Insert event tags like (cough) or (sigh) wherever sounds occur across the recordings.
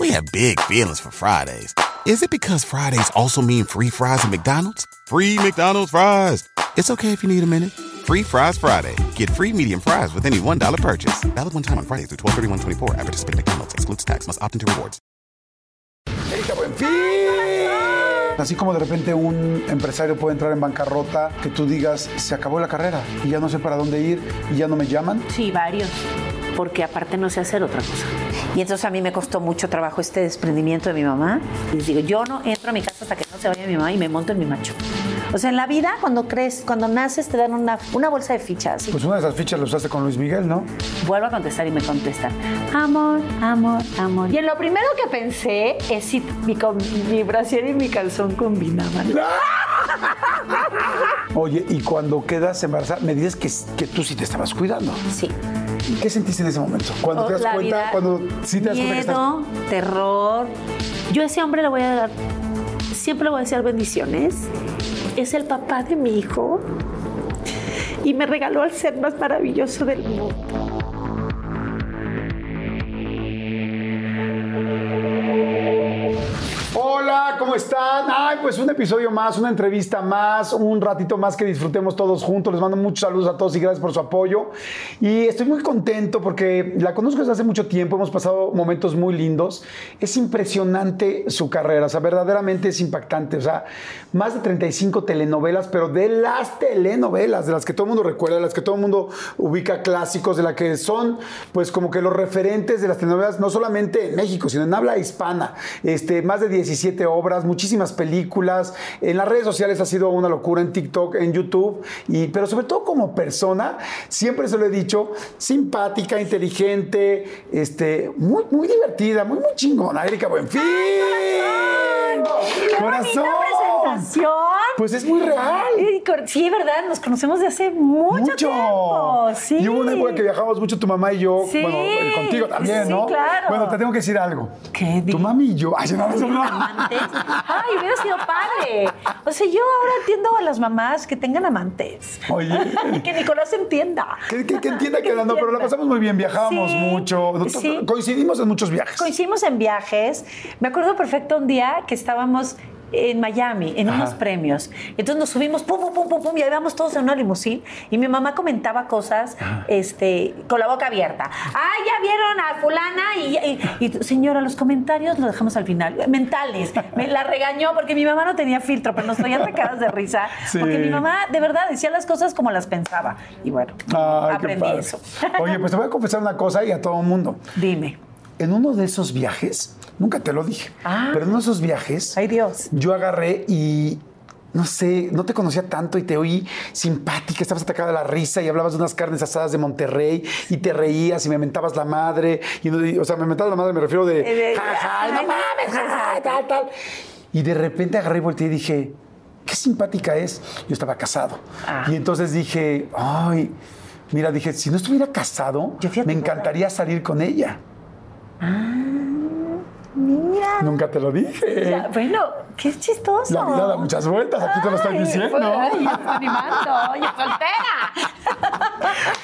We have big feelings for Fridays. Is it because Fridays also mean free fries at McDonald's? Free McDonald's fries. It's okay if you need a minute. Free Fries Friday. Get free medium fries with any $1 purchase. Valid one time on Fridays through 12 24 Average spend McDonald's. Excludes tax. Must opt into rewards. Erika Buenfil. Así como de repente un empresario puede entrar en bancarrota, que tú digas, se acabó la carrera y ya no sé para dónde ir y ya no me llaman. Sí, varios, porque aparte no sé hacer otra cosa. Y entonces a mí me costó mucho trabajo este desprendimiento de mi mamá. Y les digo, yo no entro a mi casa hasta que no se vaya mi mamá y me monto en mi macho. O sea, en la vida, cuando crees, cuando naces, te dan una, una bolsa de fichas. Pues una de esas fichas lo usaste con Luis Miguel, ¿no? Vuelvo a contestar y me contestan, amor, amor, amor. Y en lo primero que pensé es si mi, mi brasier y mi calzón combinaban. (laughs) Oye, y cuando quedas embarazada, me dices que, que tú sí te estabas cuidando. Sí. ¿Qué sentiste en ese momento? Cuando te das Oh, cuenta, vida, cuando sí te das cuenta que estás... miedo, terror. Yo a ese hombre le voy a dar, siempre le voy a decir bendiciones. Es el papá de mi hijo y me regaló al ser más maravilloso del mundo. ¿Cómo están? Ay, pues un episodio más, una entrevista más, un ratito más que disfrutemos todos juntos. Les mando muchos saludos a todos y gracias por su apoyo. Y estoy muy contento porque la conozco desde hace mucho tiempo, hemos pasado momentos muy lindos. Es impresionante su carrera, o sea, verdaderamente es impactante. O sea, más de 35 telenovelas, pero de las telenovelas, de las que todo el mundo recuerda, de las que todo el mundo ubica clásicos, de las que son, pues, como que los referentes de las telenovelas, no solamente en México, sino en habla hispana. Este, más de 17 obras, muchísimas películas. En las redes sociales ha sido una locura, en TikTok, en YouTube, y, pero sobre todo como persona, siempre se lo he dicho, simpática, inteligente, este, muy, muy divertida, muy, muy chingona. Erika Buenfil. Corazón. presentación! Pues es muy real. Sí, ¿verdad? Nos conocemos de hace mucho, tiempo. Sí. Y hubo una época que viajamos mucho tu mamá y yo, Sí. bueno, eh, contigo también, Sí, ¿no? claro. Bueno, te tengo que decir algo. ¿Qué? Tu mami y yo. Ay, no, no, no. Ay, hubiera sido padre. O sea, yo ahora entiendo a las mamás que tengan amantes. Oye. que Nicolás entienda. Que, que- que entienda que no, pero la pasamos muy bien, viajábamos Sí, mucho, sí. coincidimos en muchos viajes. Coincidimos en viajes. Me acuerdo perfecto un día que estábamos en Miami, en unos premios. Entonces nos subimos, pum, pum, pum, pum, pum, y ahí íbamos todos en una limusín. Y mi mamá comentaba cosas este, con la boca abierta. ¡Ay, ya vieron a fulana! Y, y- y, señora, los comentarios los dejamos al final. Mentales. Me la regañó porque mi mamá no tenía filtro, pero nos traían sacadas de risa. (laughs) Sí. Porque mi mamá, de verdad, decía las cosas como las pensaba. Y bueno, Ay, aprendí eso. Oye, pues te voy a confesar una cosa y a todo el mundo. Dime. En uno de esos viajes, nunca te lo dije, Ah. pero en uno de esos viajes, Ay, Dios. yo agarré y no sé, no te conocía tanto y te oí simpática, estabas atacada de la risa y hablabas de unas carnes asadas de Monterrey y te reías y me mentabas la madre. Y, no- y- o sea, me mentabas la madre, me refiero de, Eh, ja, ja, no mames, ja, ja, tal, tal. Y de repente agarré y volteé y dije, qué simpática es. Yo estaba casado. Ah. Y entonces dije, ay, mira, dije, si no estuviera casado, me encantaría salir con ella. Mira. Nunca te lo dije. Ya, bueno, qué chistoso. La vida da muchas vueltas, aquí te lo estoy diciendo. ay, yo estoy animando, oye, soltera.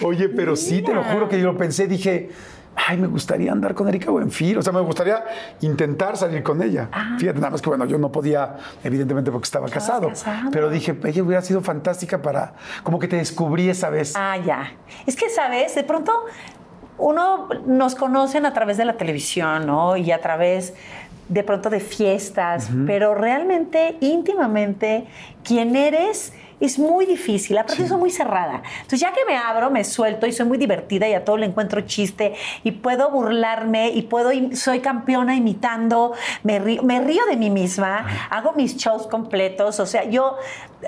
Oye, pero sí, te lo juro que yo lo pensé, dije, ay, me gustaría andar con Erika Buenfil, o sea, me gustaría intentar salir con ella. Fíjate, nada más que bueno, yo no podía, evidentemente porque estaba casado, casado. pero dije, ella hubiera sido fantástica para, como que te descubrí esa vez. Ah, ya. Es que, ¿sabes? De pronto uno nos conocen a través de la televisión, ¿no? Y a través de pronto de fiestas, pero realmente, íntimamente, quién eres es muy difícil. Aparte, soy muy cerrada. Entonces, ya que me abro, me suelto y soy muy divertida y a todo le encuentro chiste y puedo burlarme y puedo, soy campeona imitando, me río, me río de mí misma, hago mis shows completos. O sea, yo,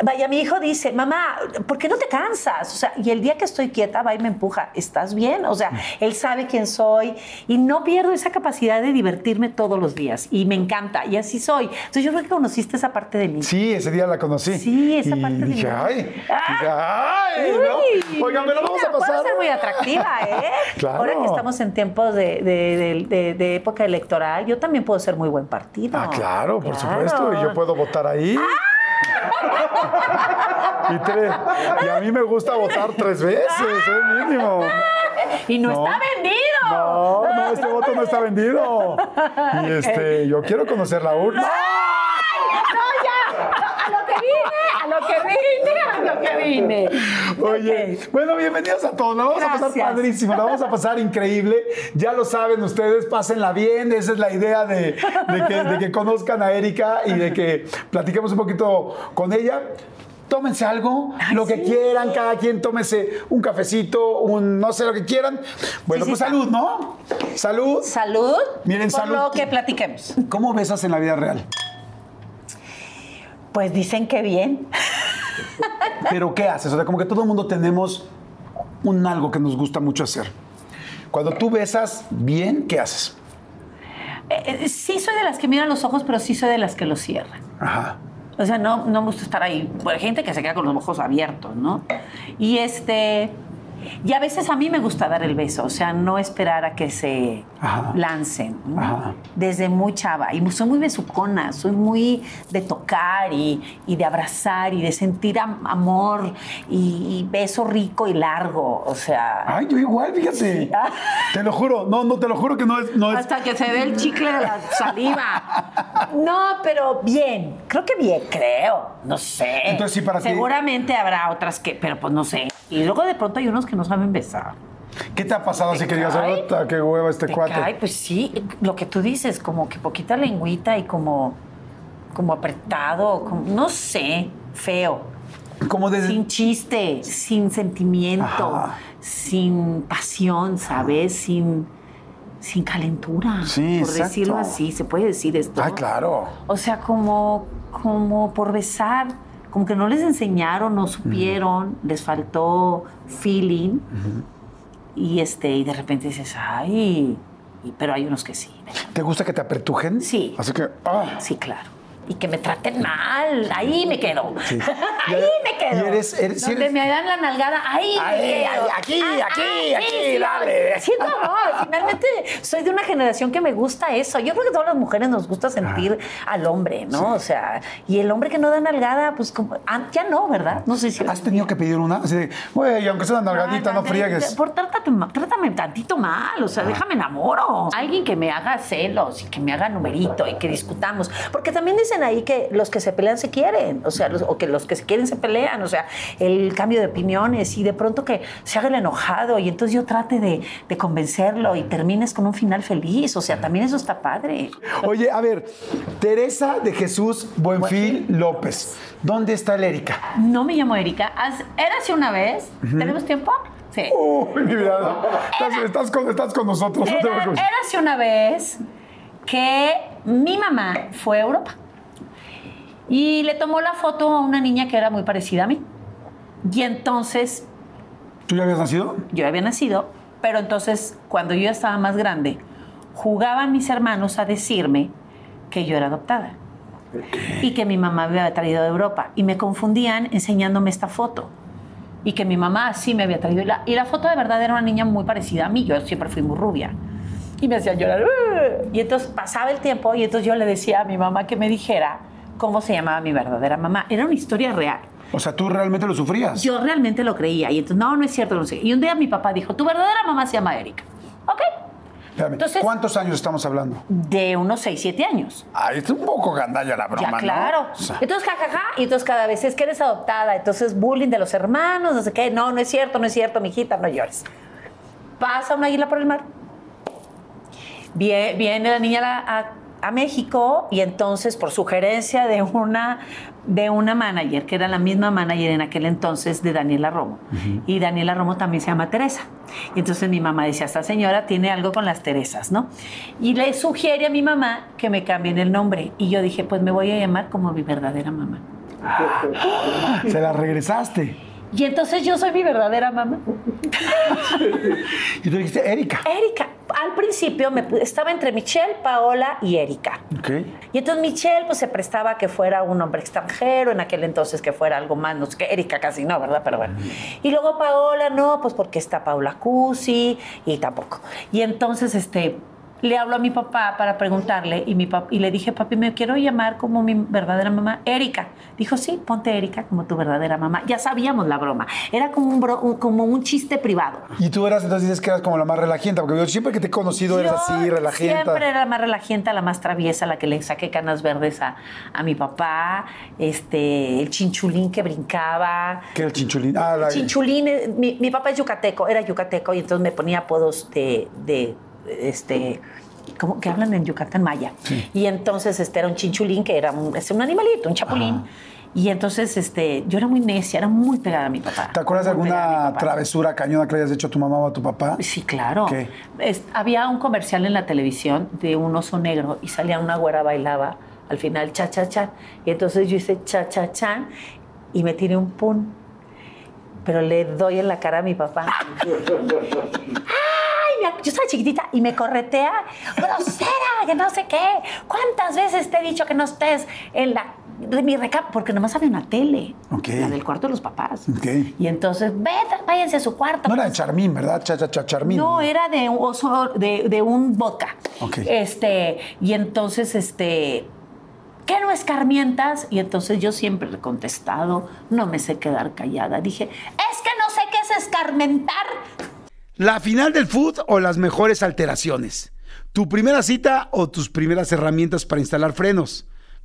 vaya, mi hijo dice, mamá, ¿por qué no te cansas? O sea, y el día que estoy quieta, va y me empuja, ¿estás bien? O sea, él sabe quién soy y no pierdo esa capacidad de divertirme todos los días y me encanta y así soy. Entonces, yo creo que conociste esa parte de mí. Sí, ese día la conocí. Sí, esa y parte de dije, ay, dije, Ah. ay, ¿no? Oigan, me lo vamos a pasar. Puedo ser muy atractiva, ¿eh? (laughs) Claro. Ahora que estamos en tiempos de, de- de- de- de época electoral, yo también puedo ser muy buen partido. Ah, claro, por supuesto. Y yo puedo votar ahí. (laughs) y, tres- y a mí me gusta votar tres veces, es mínimo. Y no, No. está vendido. No, no, este voto no está vendido. Y este, yo quiero conocer la urna. No, ya. A lo que vine, a lo que vine, a lo que vine. Oye, Ok. bueno, bienvenidos a todos. La vamos a pasar Gracias. padrísimo, la vamos a pasar increíble. Ya lo saben ustedes, pásenla bien. Esa es la idea de, de que, de que conozcan a Erika y de que platiquemos un poquito con ella. Tómense algo, lo que sí. quieran, cada quien tómese un cafecito, un no sé lo que quieran. Bueno, Sí, sí, pues salud, ¿no? Salud. Salud. Miren, por salud. lo que platiquemos. ¿Cómo besas en la vida real? Pues dicen que bien. Pero ¿qué haces? O sea, como que todo el mundo tenemos un algo que nos gusta mucho hacer. Cuando tú besas bien, ¿qué haces? Eh, eh, sí soy de las que miran los ojos, pero sí soy de las que los cierran. Ajá. O sea, no, no me gusta estar ahí. Hay gente que se queda con los ojos abiertos, ¿no? Y este. Y a veces a mí me gusta dar el beso, o sea, no esperar a que se Ajá. lancen. ¿no? Ajá. Desde muy chava. Y soy muy besucona, soy muy de tocar y, y de abrazar y de sentir am- amor y, y beso rico y largo. O sea. Ay, yo igual, fíjate. (laughs) Te lo juro, no, no, te lo juro que no es. No es Hasta que se ve el chicle de la saliva. No, pero bien. Creo que bien, creo. No sé. Entonces, sí, para ti- Seguramente habrá otras que, pero pues no sé. Y luego de pronto hay unos que no saben besar. ¿Qué te ha pasado así que digas, cae? "Ota, qué hueva este Te cuate? cae, pues sí, lo que tú dices, como que poquita lengüita y como, como apretado, como, no sé, feo. Como desde. Sin chiste, sin sentimiento, Ajá. sin pasión, ¿sabes? Sin, sin calentura. Sí, por exacto. decirlo así, se puede decir esto. Ay, claro. O sea, como, como por besar, como que no les enseñaron, no supieron, les faltó feeling. Y este, y de repente dices, ay, y- pero hay unos que sí. ¿Te gusta que te apretujen? Sí. Así que. ah. Sí, claro. Y que me traten mal, ahí me quedo. Sí. (laughs) ahí me quedo. Y eres- Donde eres- me dan la nalgada, ahí, Ahí, me quedo. ahí, aquí, aquí, aquí, dale. Sí, no, finalmente soy de una generación que me gusta eso. Yo creo que todas las mujeres nos gusta sentir al hombre, ¿no? O sea, y el hombre que no da nalgada, pues como, ah, ya no, ¿verdad? No sé si... ¿Has tenido que pedir una? Así de, güey, aunque sea una nalgadita, no Ay, friegues. Por trátame, trátame tantito mal, o sea, déjame enamoro. Alguien que me haga celos y que me haga numerito y que discutamos. Porque también dicen ahí que los que se pelean se quieren, o sea, los- o que los que se quieren se pelean, o sea, el cambio de opiniones y de pronto que se haga el enojado y entonces yo trate de, de convencerlo y termines con un final feliz, o sea, también eso está padre. Oye, a ver, Teresa de Jesús Buenfil López. ¿Dónde está el Erika? No me llamo Erika, érase una vez, ¿tenemos tiempo? Sí. Uy, mi vida. Estás, estás con, estás con nosotros. no te Era, preocupes. érase una vez que mi mamá fue a Europa y le tomó la foto a una niña que era muy parecida a mí. Y entonces ¿Tú ya habías nacido? yo había nacido, pero entonces cuando yo estaba más grande, jugaban mis hermanos a decirme que yo era adoptada. Y que mi mamá me había traído de Europa. Y me confundían enseñándome esta foto. Y que mi mamá sí me había traído. Y la, y la foto de verdad era una niña muy parecida a mí, yo siempre fui muy rubia. Y me hacían llorar. Y entonces pasaba el tiempo y entonces yo le decía a mi mamá que me dijera cómo se llamaba mi verdadera mamá, era una historia real. O sea, ¿tú realmente lo sufrías? Yo realmente lo creía. Y entonces, no, no es cierto, no sé. Y un día mi papá dijo, tu verdadera mamá se llama Erika. Ok. Espérame, Entonces- ¿Cuántos años estamos hablando? De unos 6, 7 años. Ay, es un poco gandalla la broma, ya, ¿no? claro. O sea, Entonces, jajaja. Y entonces cada vez es que eres adoptada. Entonces, bullying de los hermanos, no sé qué. No, no es cierto, no es cierto, mijita, no llores. Pasa una águila por el mar. Viene, viene la niña a a- a México y entonces por sugerencia de una de una manager, que era la misma manager en aquel entonces de Daniela Romo. Y Daniela Romo también se llama Teresa. Y entonces mi mamá decía, esta señora tiene algo con las Teresas, ¿no? Y le sugiere a mi mamá que me cambien el nombre. Y yo dije, pues me voy a llamar como mi verdadera mamá. Se la regresaste. Y entonces yo soy mi verdadera mamá. (laughs) y tú dijiste, Erika. Erika. Al principio me, estaba entre Michelle, Paola y Erika. Okay. Y entonces Michelle pues se prestaba a que fuera un hombre extranjero, en aquel entonces que fuera algo más, no sé qué, Erika casi no, ¿verdad? Pero bueno. Y luego Paola, no, pues porque está Paula Cusi y tampoco. Y entonces, este, le hablo a mi papá para preguntarle y, mi y le dije, papi, me quiero llamar como mi verdadera mamá, Erika. Dijo, sí, ponte Erika como tu verdadera mamá. Ya sabíamos la broma. Era como un, como un chiste privado. Y tú eras, entonces dices que eras como la más relajenta, porque yo siempre que te he conocido eres así, relajenta. Siempre era la más relajenta, la más traviesa, la que le saqué canas verdes a, a mi papá, este, el chinchulín que brincaba. ¿Qué era el chinchulín? Ah, el chinchulín, eh, mi, mi, papá es yucateco, era yucateco, y entonces me ponía apodos de, de este, como que hablan en Yucatán maya. Y entonces este era un chinchulín que era un, un animalito, un chapulín. Y entonces este, yo era muy necia, era muy pegada a mi papá. ¿Te acuerdas de alguna travesura cañona que le hayas hecho a tu mamá o a tu papá? Sí, claro. había un comercial en la televisión de un oso negro y salía una güera bailaba al final cha cha cha. Y entonces yo hice cha cha cha y me tiré un pun. Pero le doy en la cara a mi papá. (laughs) yo estaba chiquitita y me corretea, grosera, que no sé qué. ¿Cuántas veces te he dicho que no estés en la de mi recap? Porque nomás había una tele. La del cuarto de los papás. Y entonces, vete, váyanse a su cuarto. No era de Charmín, ¿verdad? Cha, cha, cha, Charmín. No, era de un oso, de, de un vodka. Este, y entonces, este. ¿Qué no escarmientas? Y entonces yo siempre le he contestado, no me sé quedar callada. Dije, es que no sé qué es escarmentar. ¿La final del food o las mejores alteraciones? ¿Tu primera cita o tus primeras herramientas para instalar frenos?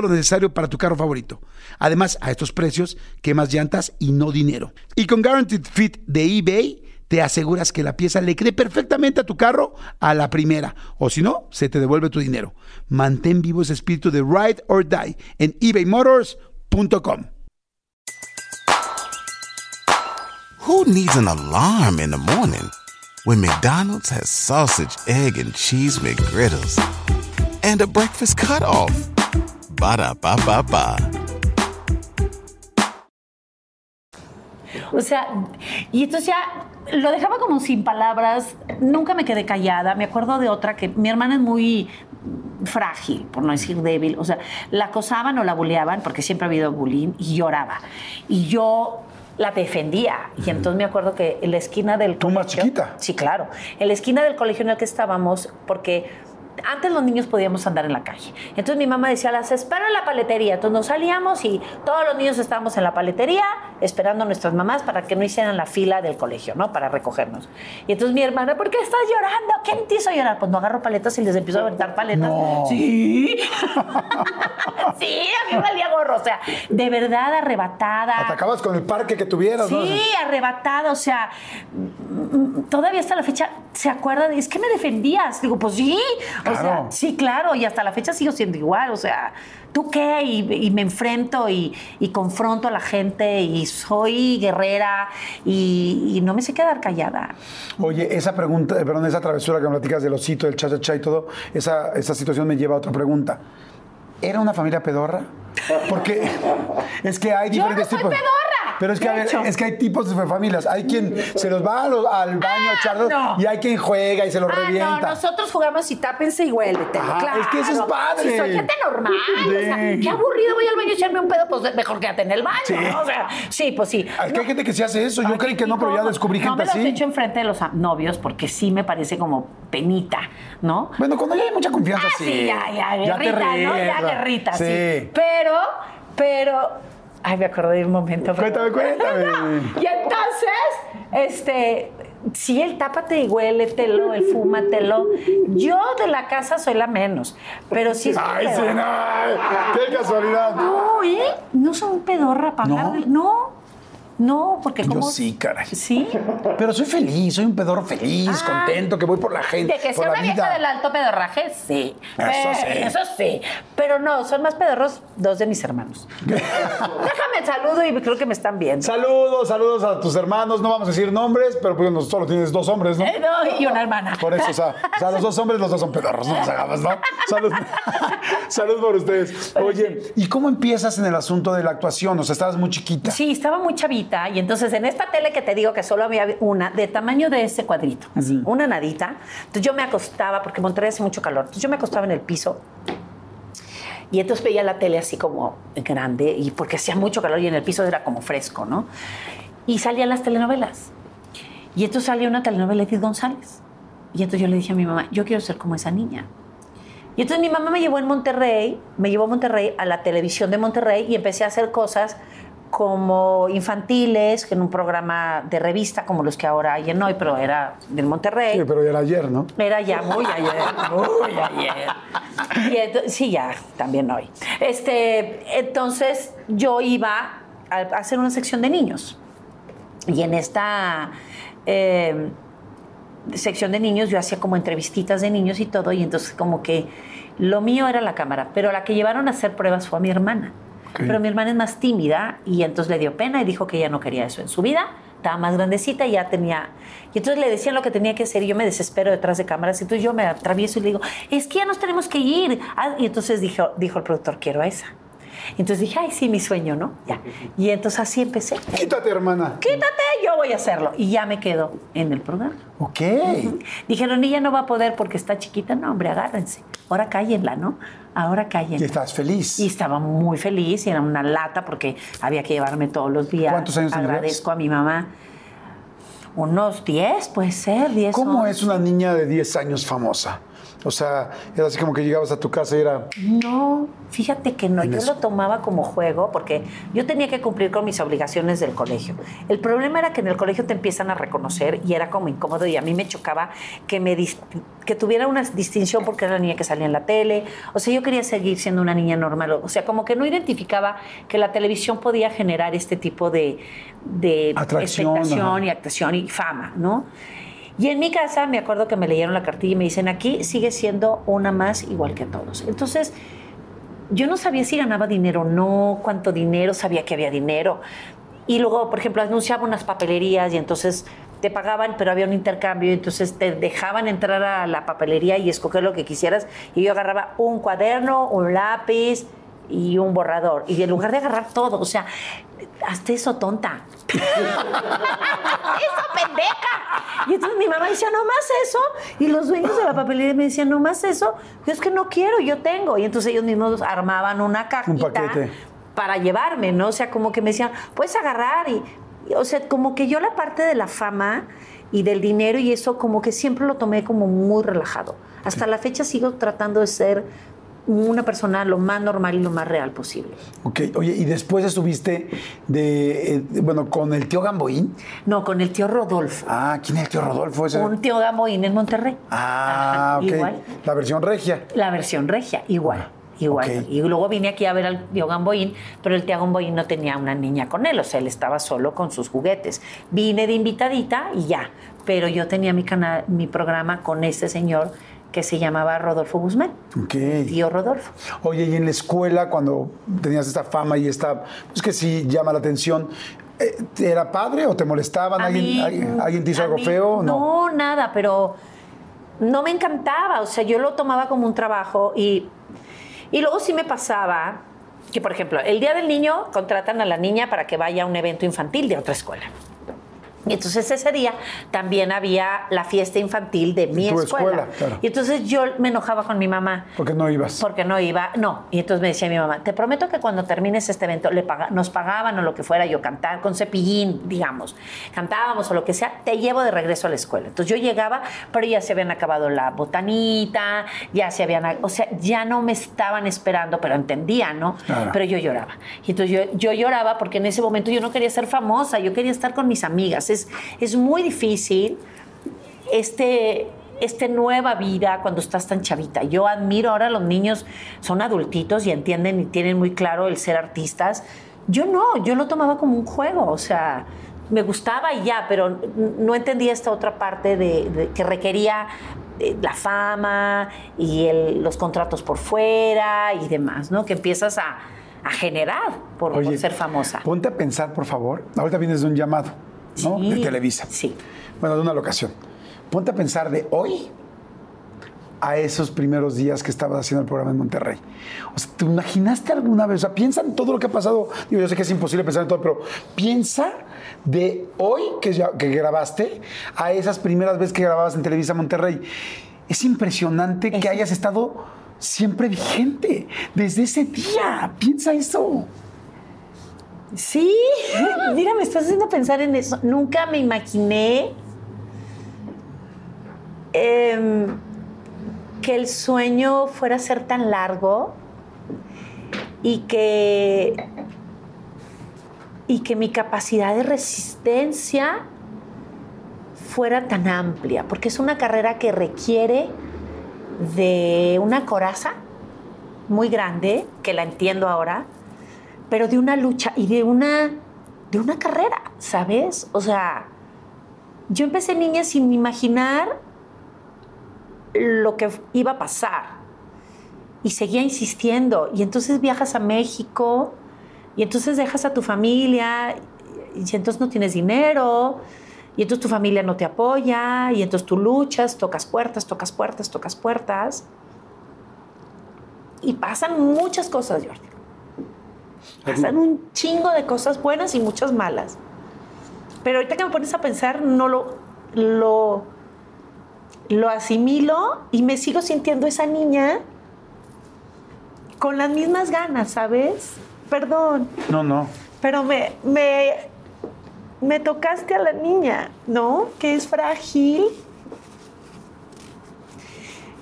lo necesario para tu carro favorito. Además, a estos precios, quemas llantas y no dinero. Y con Guaranteed Fit de eBay, te aseguras que la pieza le quede perfectamente a tu carro a la primera. O si no, se te devuelve tu dinero. Mantén vivo ese espíritu de ride or die en ebaymotors.com. Who needs an alarm in the morning when McDonald's has sausage, egg, and cheese McGriddles and a breakfast cutoff? Para pa pa pa. O sea, y entonces ya lo dejaba como sin palabras, nunca me quedé callada. Me acuerdo de otra que mi hermana es muy frágil, por no decir débil. O sea, la acosaban o la buleaban, porque siempre ha habido bullying, y lloraba. Y yo la defendía. Y entonces me acuerdo que en la esquina del ¿Tú más chiquita? Sí, claro. En la esquina del colegio en el que estábamos, porque antes los niños podíamos andar en la calle. Entonces mi mamá decía, las espero en la paletería. Entonces nos salíamos y todos los niños estábamos en la paletería esperando a nuestras mamás para que no hicieran la fila del colegio, ¿no? Para recogernos. Y entonces mi hermana, ¿por qué estás llorando? ¿Quién te hizo llorar? Pues no agarro paletas y les empiezo a aventar paletas. Sí. (laughs) sí, a mí me valía gorro. O sea, de verdad arrebatada. Atacabas con el parque que tuvieras, sí, Sí, arrebatada. O sea, todavía hasta la fecha se acuerda de, es que me defendías. Digo, pues sí. O sea, sí, claro, y hasta la fecha sigo siendo igual, o sea, ¿tú qué? Y, me enfrento y, confronto a la gente y soy guerrera y, no me sé quedar callada. Oye, esa pregunta, eh, perdón, esa travesura que me platicas del osito, del cha-cha-cha y todo, esa, esa situación me lleva a otra pregunta. ¿Era una familia pedorra? Porque (laughs) es que hay diferentes Yo no soy pedorra. Pero es que, a de ver, hecho. es que hay tipos de familias. Hay quien se los va al baño a echarlos no. y hay quien juega y se los Ah, no, revienta. nosotros jugamos y tápense y huélete. Claro. es que eso es padre. Si soy gente normal. O sea, qué aburrido voy al baño a echarme un pedo, pues mejor quédate en el baño. Sí. ¿no? O sea, sí, pues sí. Es que hay gente que se hace eso. Yo creí que no, pero ya descubrí no gente me los así. echo enfrente de los novios porque sí me parece como penita, ¿no? Bueno, cuando ya hay mucha confianza, Ah, sí. sí, ya, ya, Ya te guerrita, ¿no? Ya guerrita. Sí. Pero, pero, ay, me acordé de un momento. Cuéntame, cuéntame. (laughs) Y entonces, este, sí, el tápate y huéletelo, el fúmatelo. Yo de la casa soy la menos, pero sí Ay, sí, no. Qué casualidad. No, ¿eh? No soy un pedorra para ¿No? No, no, porque Yo como... sí, caray. ¿Sí? Pero soy feliz, soy un pedorro feliz, Ah. contento, que voy por la gente. De que sea una vieja del alto pedorraje, sí. Eso Eh, sí. Eso sí. Pero no, son más pedorros dos de mis hermanos. (laughs) Déjame saludo y creo que me están viendo. Saludos, saludos a tus hermanos. No vamos a decir nombres, pero pues no, solo tienes dos hombres, ¿no? Eh, no, y una hermana. Por eso, o sea, o sea, los dos hombres, los dos son pedorros, no nos hagamos, ¿no? Salud, (laughs) salud por ustedes. Oye, ¿y cómo empiezas en el asunto de la actuación? O sea, estabas muy chiquita. Sí, estaba muy chavita y entonces en esta tele que te digo que solo había una de tamaño de ese cuadrito, así, una nadita. Entonces yo me acostaba, porque Monterrey hace mucho calor, entonces yo me acostaba en el piso y entonces veía la tele así como grande y porque hacía mucho calor y en el piso era como fresco, ¿no? Y salían las telenovelas. Y entonces salía una telenovela de Edith González. Y entonces yo le dije a mi mamá, yo quiero ser como esa niña. Y entonces mi mamá me llevó en Monterrey, me llevó a Monterrey a la televisión de Monterrey y empecé a hacer cosas como infantiles, en un programa de revista como los que ahora hay en hoy, pero era del Monterrey. Sí, pero ya era ayer, ¿no? Era ya muy ayer, muy ayer. Y ento- sí, ya, también hoy. Este, entonces yo iba a a hacer una sección de niños. Y en esta eh, sección de niños yo hacía como entrevistitas de niños y todo, y entonces como que lo mío era la cámara, pero la que llevaron a hacer pruebas fue a mi hermana. Pero mi hermana es más tímida y entonces le dio pena y dijo que ella no quería eso en su vida. Estaba más grandecita y ya tenía... Y entonces le decían lo que tenía que hacer y yo me desespero detrás de cámaras. Entonces yo me atravieso y le digo, es que ya nos tenemos que ir. Ah, Y entonces dijo, dijo el productor, quiero a esa. Y entonces dije, ay, sí, mi sueño, ¿no? Ya. Y entonces así empecé. Quítate, hermana. Quítate, yo voy a hacerlo. Y ya me quedo en el programa. Ok. Dijeron, ella no va a poder porque está chiquita. No, hombre, agárrense. Ahora cállenla, ¿no? Ahora Y cállenla. estás feliz. Y estaba muy feliz y era una lata porque había que llevarme todos los días. ¿Cuántos años? Agradezco a mi mamá. Unos 10, puede ser, 10. ¿Cómo 11. es una niña de 10 años famosa? O sea, era así como que llegabas a tu casa y era... No, fíjate que no, yo eso. lo tomaba como juego porque yo tenía que cumplir con mis obligaciones del colegio. El problema era que en el colegio te empiezan a reconocer y era como incómodo y a mí me chocaba que me que tuviera una distinción porque era la niña que salía en la tele. O sea, yo quería seguir siendo una niña normal. O sea, como que no identificaba que la televisión podía generar este tipo de, de Atracción, expectación ajá. y actuación y fama, ¿no? Y en mi casa me acuerdo que me leyeron la cartilla y me dicen, aquí sigue siendo una más igual que todos. Entonces, yo no sabía si ganaba dinero o no, cuánto dinero, sabía que había dinero. Y luego, por ejemplo, anunciaba unas papelerías y entonces te pagaban, pero había un intercambio, entonces te dejaban entrar a la papelería y escoger lo que quisieras. Y yo agarraba un cuaderno, un lápiz y un borrador. Y en lugar de agarrar todo, o sea, hasta eso tonta. (laughs) ¡Eso, pendeja! Y entonces mi mamá decía, no más eso. Y los dueños de la papelería me decían, no más eso. Yo es que no quiero, yo tengo. Y entonces ellos mismos armaban una cajita paquete. para llevarme, ¿no? O sea, como que me decían, puedes agarrar. Y, y, o sea, como que yo la parte de la fama y del dinero y eso, como que siempre lo tomé como muy relajado. Hasta la fecha sigo tratando de ser una persona lo más normal y lo más real posible. Ok, oye, y después estuviste de, eh, bueno, con el tío Gamboín. No, con el tío Rodolfo. Ah, ¿quién es el tío Rodolfo? Ese? Un tío Gamboín en Monterrey. Ah, Ajá, ok. Igual. La versión regia. La versión regia, igual. Igual. ok. Y luego vine aquí a ver al tío Gamboín, pero el tío Gamboín no tenía una niña con él, o sea, él estaba solo con sus juguetes. Vine de invitadita y ya. Pero yo tenía mi canal, mi programa con este señor que se llamaba Rodolfo Guzmán. Ok. Tío Rodolfo. Oye, y en la escuela, cuando tenías esta fama y esta, pues que sí llama la atención, eh, ¿era padre o te molestaban? ¿Alguien, mí- alguien, alguien te hizo algo mí- feo no? No, nada, pero no me encantaba. O sea, yo lo tomaba como un trabajo y, y luego sí me pasaba que, por ejemplo, el día del niño contratan a la niña para que vaya a un evento infantil de otra escuela. Y entonces ese día también había la fiesta infantil de mi tu escuela. escuela, claro. Y entonces yo me enojaba con mi mamá. Porque no ibas. Porque no iba, no. Y entonces me decía mi mamá, te prometo que cuando termines este evento le paga- nos pagaban o lo que fuera, yo cantar con cepillín, digamos, cantábamos o lo que sea, te llevo de regreso a la escuela. Entonces yo llegaba, pero ya se habían acabado la botanita, ya se habían, o sea, ya no me estaban esperando, pero entendía, ¿no? Claro. Pero yo lloraba. Y entonces yo, yo lloraba porque en ese momento yo no quería ser famosa, yo quería estar con mis amigas. Es, es muy difícil este, este nueva vida cuando estás tan chavita. Yo admiro ahora a los niños, son adultitos y entienden y tienen muy claro el ser artistas. Yo no, yo lo tomaba como un juego, o sea, me gustaba y ya, pero no entendía esta otra parte de, de- que requería eh, la fama y el- los contratos por fuera y demás, ¿no? Que empiezas a, a generar por, por Oye, ser famosa. Ponte a pensar, por favor. Ahorita vienes de un llamado, ¿no? Sí, De Televisa. Sí. Bueno, de una locación. Ponte a pensar de hoy a esos primeros días que estabas haciendo el programa en Monterrey. O sea, ¿te imaginaste alguna vez? O sea, piensa en todo lo que ha pasado. Digo, yo sé que es imposible pensar en todo, pero piensa de hoy que, ya- que grabaste a esas primeras veces que grababas en Televisa Monterrey. Es impresionante que hayas estado siempre vigente desde ese día. Piensa eso. Sí, (laughs) mira, me estás haciendo pensar en eso. Nunca me imaginé em, que el sueño fuera a ser tan largo y que, y que mi capacidad de resistencia fuera tan amplia, porque es una carrera que requiere de una coraza muy grande, que la entiendo ahora, pero de una lucha y de una, de una carrera, ¿sabes? O sea, yo empecé niña sin imaginar lo que iba a pasar y seguía insistiendo y entonces viajas a México y entonces dejas a tu familia y entonces no tienes dinero y entonces tu familia no te apoya y entonces tú luchas, tocas puertas, tocas puertas, tocas puertas y pasan muchas cosas, Jordi. Pasan un chingo de cosas buenas y muchas malas. Pero ahorita que me pones a pensar, no lo, lo, lo asimilo y me sigo sintiendo esa niña con las mismas ganas, ¿sabes? Perdón, No, no. pero me, me, me tocaste a la niña, ¿no? Que es frágil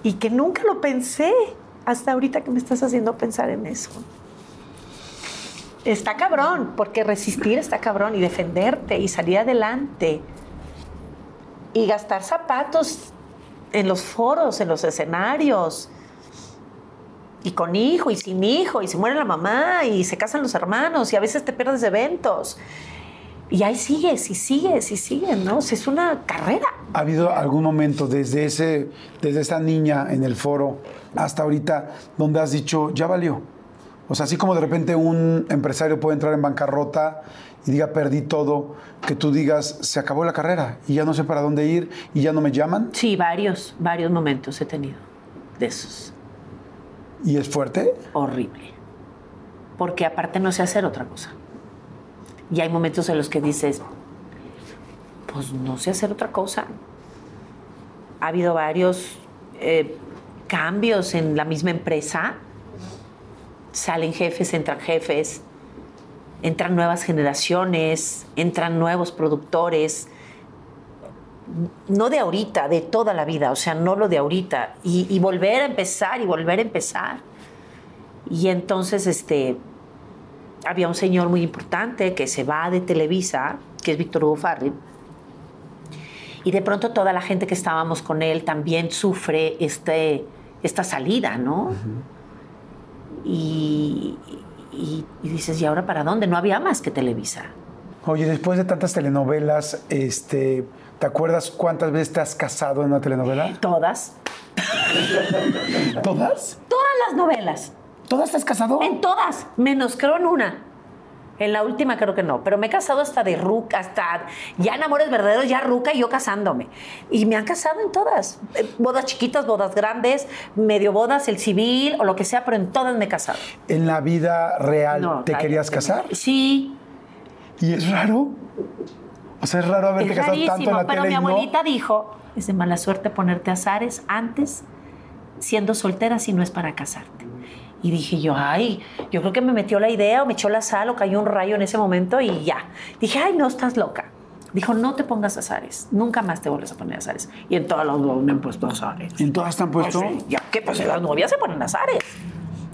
y que nunca lo pensé hasta ahorita que me estás haciendo pensar en eso. Está cabrón, porque resistir está cabrón y defenderte y salir adelante y gastar zapatos en los foros, en los escenarios y con hijo y sin hijo y se muere la mamá y se casan los hermanos y a veces te pierdes de eventos y ahí sigues y sigues y sigues, ¿no? O es una carrera. ¿Ha habido algún momento desde, ese, desde esa niña en el foro hasta ahorita donde has dicho, ya valió? O sea, así como de repente un empresario puede entrar en bancarrota y diga, perdí todo, que tú digas, se acabó la carrera y ya no sé para dónde ir y ya no me llaman. Sí, varios, varios momentos he tenido de esos. ¿Y es fuerte? horrible. Porque aparte no sé hacer otra cosa. Y hay momentos en los que dices, pues no sé hacer otra cosa. Ha habido varios eh, cambios en la misma empresa. Salen jefes, entran jefes, entran nuevas generaciones, entran nuevos productores. No de ahorita, de toda la vida, o sea, no lo de ahorita. Y, volver a empezar y volver a empezar. Y entonces, este, había un señor muy importante que se va de Televisa, que es Víctor Hugo Farril, y de pronto toda la gente que estábamos con él también sufre este, esta salida, ¿no? Y, y- y dices, ¿y ahora para dónde? No había más que Televisa. Oye, después de tantas telenovelas, este, ¿te acuerdas cuántas veces te has casado en una telenovela? Todas, ¿Todas? todas las novelas, ¿Todas te has casado? en todas, menos creo en una. En la última creo que no, pero me he casado hasta de ruca, hasta ya en amores verdaderos, ya ruca y yo casándome. Y me han casado en todas. Eh, Bodas chiquitas, bodas grandes, medio bodas, el civil o lo que sea, pero en todas me he casado. ¿En la vida real No, te querías casar? Sí, ¿Y es raro? O sea, es raro haberte es casado tanto en rarísimo, la pero tele mi no. abuelita dijo, es de mala suerte ponerte azares antes siendo soltera si no es para casarte. Y dije yo, ay, yo creo que me metió la idea o me echó la sal o cayó un rayo en ese momento y ya. Dije, ay, no, estás loca. Dijo, no te pongas azares, nunca más te vuelves a poner azares. Y en todas las bodas me han puesto azares. ¿En todas te han puesto? Pues sí, ya que pues las novias se ponen azares,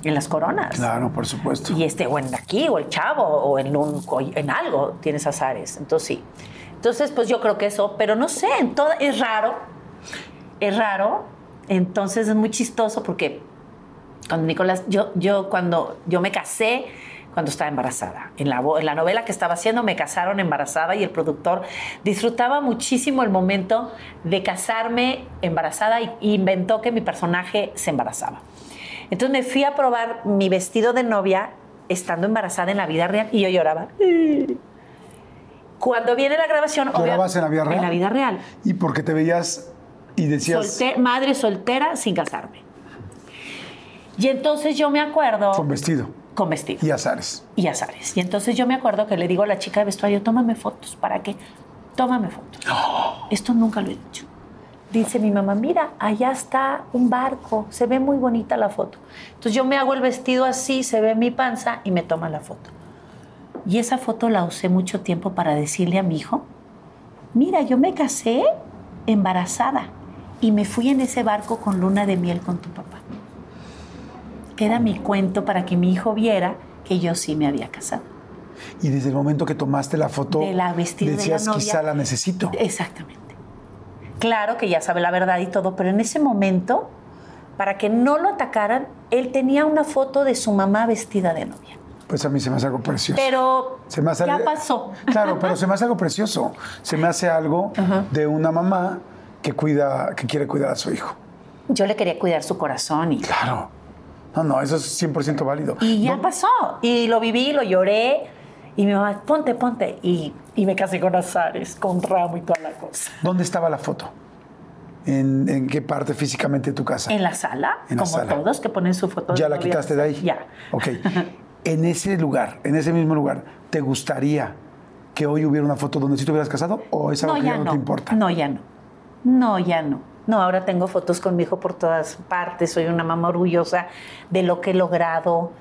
en las coronas. Claro, por supuesto. Y este, o en aquí, o el chavo, o en, un, en algo tienes azares. Entonces sí. Entonces, pues yo creo que eso, pero no sé, en todo, es raro. Es raro. Entonces es muy chistoso porque cuando Nicolás, yo, yo cuando yo me casé, cuando estaba embarazada. En la, en la novela que estaba haciendo me casaron embarazada y el productor disfrutaba muchísimo el momento de casarme embarazada y inventó que mi personaje se embarazaba. Entonces me fui a probar mi vestido de novia estando embarazada en la vida real y yo lloraba. Cuando viene la grabación... ¿Llorabas en la vida real? En la vida real. Y porque te veías y decías, Solte- madre soltera sin casarme. Y entonces yo me acuerdo... con vestido con vestido y azares. y azares. Y entonces yo me acuerdo que le digo a la chica de vestuario, tómame fotos. ¿Para qué? Tómame fotos. Esto nunca lo he dicho. Dice mi mamá, mira, allá está un barco, se ve muy bonita la foto. Entonces yo me hago el vestido así, se ve mi panza y me toma la foto. Y esa foto la usé mucho tiempo para decirle a mi hijo, mira, yo me casé embarazada y me fui en ese barco con luna de miel con tu papá. Era mi cuento para que mi hijo viera que yo sí me había casado. Y desde el momento que tomaste la foto, De la vestida de la decías, novia. quizá la necesito. Exactamente. Claro que ya sabe la verdad y todo, pero en ese momento, para que no lo atacaran, él tenía una foto de su mamá vestida de novia. Pues a mí se me hace algo precioso. Pero Se me hace ya algo- pasó. (laughs) Claro, pero se me hace algo precioso. Se me hace algo de una mamá que cuida, que quiere cuidar a su hijo. Yo le quería cuidar su corazón y, Claro. No, no, eso es 100% válido. y ya No- pasó. Y lo viví, lo lloré. Y mi mamá, ponte, ponte. Y, y me casé con Azares, con ramo y toda la cosa. ¿Dónde estaba la foto? ¿En, en qué parte físicamente de tu casa? En la sala, En la como sala. todos que ponen su foto. ¿Ya la novia. quitaste de ahí? Ya. Ok. (laughs) En ese lugar, en ese mismo lugar, ¿te gustaría que hoy hubiera una foto donde sí te hubieras casado o es algo No, que ya ya no, no. te importa? No, ya no. No, ya no. No, ahora tengo fotos con mi hijo por todas partes. Soy una mamá orgullosa de lo que he logrado.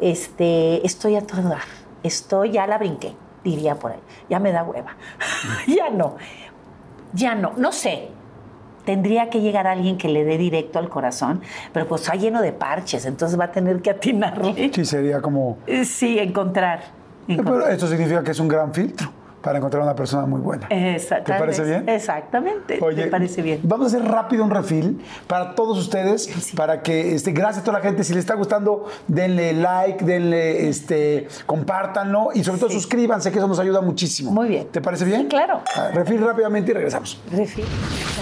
Este, estoy a todo dar. Estoy, ya la brinqué, diría por ahí. Ya me da hueva. (laughs) ya no. Ya no. No sé. Tendría que llegar alguien que le dé directo al corazón, pero pues está lleno de parches, entonces va a tener que atinarle. Sí, sería como... Sí, encontrar. Pero encontrar. esto significa que es un gran filtro para encontrar una persona muy buena. Esa- ¿Te parece bien? Exactamente. me parece bien. Vamos a hacer rápido un refil para todos ustedes, para que, este, gracias a toda la gente, si les está gustando, denle like, denle, este, compártanlo y sobre todo Sí. suscríbanse, que eso nos ayuda muchísimo. Muy bien. ¿Te parece bien? Sí, claro. Ah, refil rápidamente y regresamos. Refi-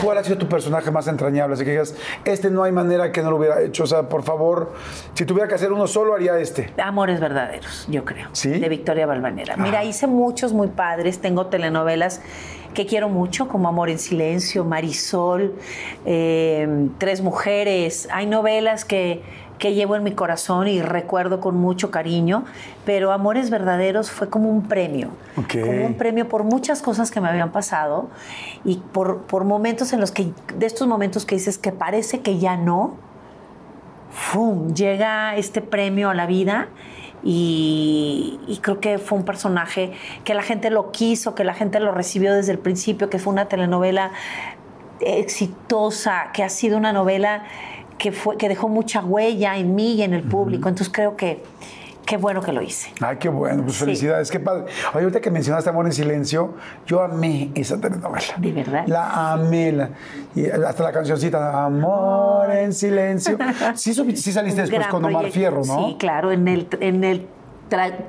¿Cuál ha sido tu personaje más entrañable? Así que digas, este no hay manera que no lo hubiera hecho. O sea, por favor, si tuviera que hacer uno solo, haría este. Amores verdaderos, yo creo. ¿Sí? De Victoria Balvanera. Mira, hice muchos muy padres. Tengo telenovelas que quiero mucho, como Amor en Silencio, Marisol, eh, Tres Mujeres. Hay novelas que, que llevo en mi corazón y recuerdo con mucho cariño, pero Amores Verdaderos fue como un premio. Como un premio por muchas cosas que me habían pasado y por, por momentos en los que, de estos momentos que dices que parece que ya no, ¡fum! llega este premio a la vida y, y creo que fue un personaje que la gente lo quiso, que la gente lo recibió desde el principio, que fue una telenovela exitosa, que ha sido una novela que, fue, que dejó mucha huella en mí y en el público. Entonces creo que qué bueno que lo hice. Ay, qué bueno, pues Sí. felicidades, qué padre. Oye, ahorita que mencionaste Amor en Silencio, yo amé esa telenovela. ¿De verdad? La amé. la- y hasta la cancioncita, Amor en Silencio. (laughs) Sí, saliste después con Omar proyecto. Fierro, ¿no? Sí, claro, en el, en el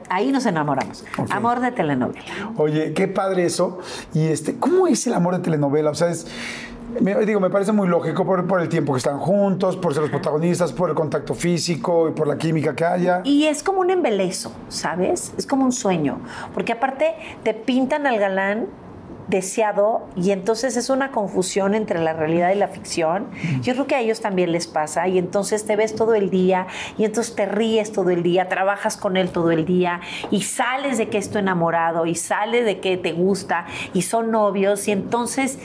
ahí nos enamoramos. Amor de telenovela. Oye, qué padre eso. Y este, ¿cómo es el amor de telenovela? O sea, es me, digo, me parece muy lógico por, por el tiempo que están juntos, por ser los protagonistas, por el contacto físico y por la química que haya. Y es como un embelezo, ¿sabes? Es como un sueño. Porque aparte te pintan al galán deseado y entonces es una confusión entre la realidad y la ficción. Yo creo que a ellos también les pasa y entonces te ves todo el día y entonces te ríes todo el día, trabajas con él todo el día y sales de que es tu enamorado y sales de que te gusta y son novios y entonces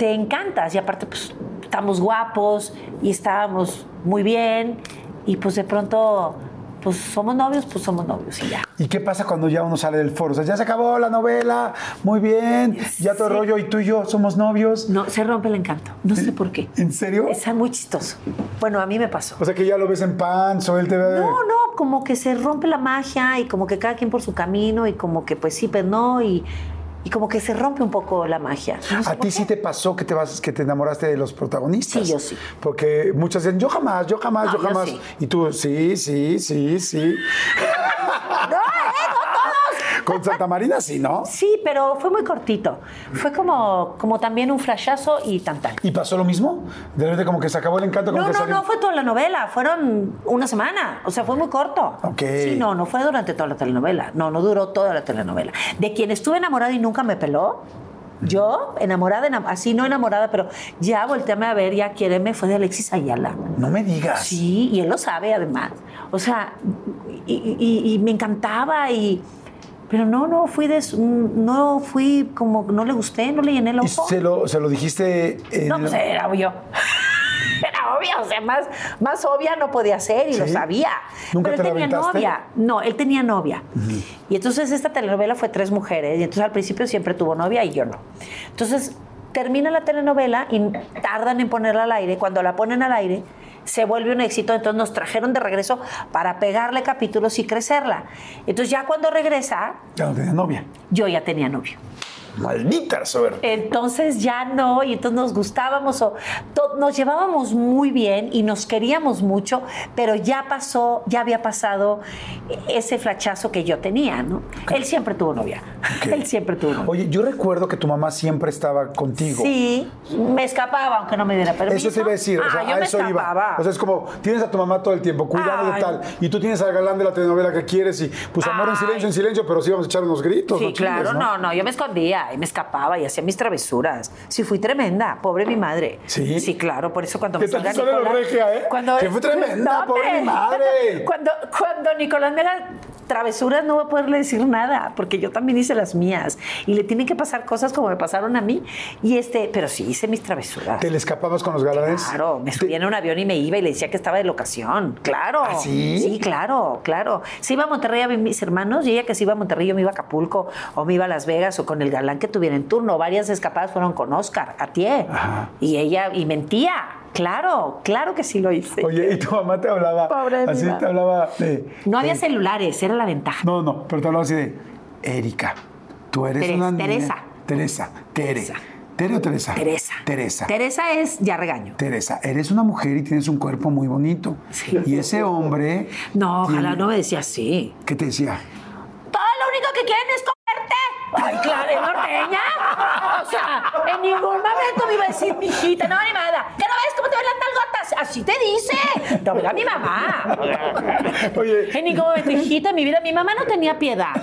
te encantas y aparte pues estamos guapos y estábamos muy bien y pues de pronto pues somos novios, pues somos novios y ya. ¿Y qué pasa cuando ya uno sale del foro? O sea, ya se acabó la novela, muy bien, ya todo el rollo, y tú y yo somos novios. No, se rompe el encanto. No sé por qué. ¿En serio? Es muy chistoso. Bueno, a mí me pasó. O sea, que ya lo ves en pants o él te ve... No, no, como que se rompe la magia y como que cada quien por su camino y como que pues sí, pero no y y como que se rompe un poco la magia. No sé ¿A ti sí te pasó que te vas, que te enamoraste de los protagonistas? Sí, yo sí. Porque muchas dicen, yo jamás, yo jamás, No, yo yo jamás. sí. Y tú, sí, sí, sí, sí. (laughs) No. Con Santa Marina sí, ¿no? Sí, pero fue muy cortito. Fue como, como también un flashazo y tan tan. ¿Y pasó lo mismo? De repente como que se acabó el encanto, como No, que no, salió- no fue toda la novela, fueron una semana, o sea, fue muy corto. Ok. Sí, no, no fue durante toda la telenovela, no, no duró toda la telenovela. De quien estuve enamorada y nunca me peló, yo, enamorada, enam- así no enamorada, pero ya volteame a ver, ya quiéreme, fue de Alexis Ayala. No me digas. Sí, y él lo sabe además. O sea, y, y- y me encantaba y... Pero no, no fui de, no fui como, no le gusté, no le llené el ¿Y ojo. se lo, se lo dijiste en No, pues era obvio. (laughs) Era obvio, o sea, más, más obvia no podía ser y lo sabía. ¿Nunca Pero él tenía aventaste? novia. No, él tenía novia. Y entonces esta telenovela fue tres mujeres. Y entonces al principio siempre tuvo novia y yo no. Entonces termina la telenovela y tardan en ponerla al aire. Cuando la ponen al aire, se vuelve un éxito. Entonces nos trajeron de regreso para pegarle capítulos y crecerla. Entonces ya cuando regresa, Ya no tenía novia. yo ya tenía novio. Maldita suerte. Entonces ya no, y entonces nos gustábamos, o nos llevábamos muy bien y nos queríamos mucho, pero ya pasó, ya había pasado ese flachazo que yo tenía, ¿no? Él siempre tuvo novia. (laughs) Él siempre tuvo novia. Oye, yo recuerdo que tu mamá siempre estaba contigo. Sí, me escapaba, aunque no me diera permiso. Eso te iba a decir, o Ah, sea, yo a me eso escapaba. iba. O sea, es como, tienes a tu mamá todo el tiempo, cuidando de tal, y tú tienes al galán de la telenovela que quieres, y pues amor en silencio, en silencio, pero sí vamos a echar unos gritos. Sí, no claro, no, no, yo me escondía y me escapaba y hacía mis travesuras. Sí, fui tremenda, pobre mi madre. ¿Sí? Sí, claro, por eso cuando ¿Qué me salga sale lo Nicolás- regia, eh? Cuando, Que fue tremenda, pobre mi madre. Cuando, cuando Nicolás me haga travesuras no voy a poderle decir nada, porque yo también hice las mías. Y le tienen que pasar cosas como me pasaron a mí. Y este, pero sí hice mis travesuras. ¿Te le escapabas con los galanes? Claro, me subía en un avión y me iba y le decía que estaba de locación. Claro. ¿Ah, sí? Sí, claro, claro. Se iba a Monterrey a ver mis hermanos y ella que se iba a Monterrey, yo me iba a Acapulco o me iba a Las Vegas o con el galán que tuviera en turno. Varias escapadas fueron con Oscar, a. Ajá. Y ella, y mentía. Claro, claro que sí lo hice. Oye, y tu mamá te hablaba. Pobre así te hablaba de. no había de- celulares, era la ventaja. No, no, pero te hablaba así de. Erika, tú eres Teres- una niña- Teresa. Teresa. Tere. Teresa. ¿Tere o Teresa? Teresa. Teresa. Teresa es ya regaño. Teresa, eres una mujer y tienes un cuerpo muy bonito. Sí. Y ese hombre. No, ojalá tiene- no me decía así. ¿Qué te decía? Único que quieren es comerte. Ay, claro, es norteña. O sea, en ningún momento me iba a decir, mijita, no, ni nada. ¿Qué no ves cómo te ven las nalgotas? Así te dice. No, mira mi mamá. Oye. En ningún momento, hijita, en mi vida, mi mamá no tenía piedad.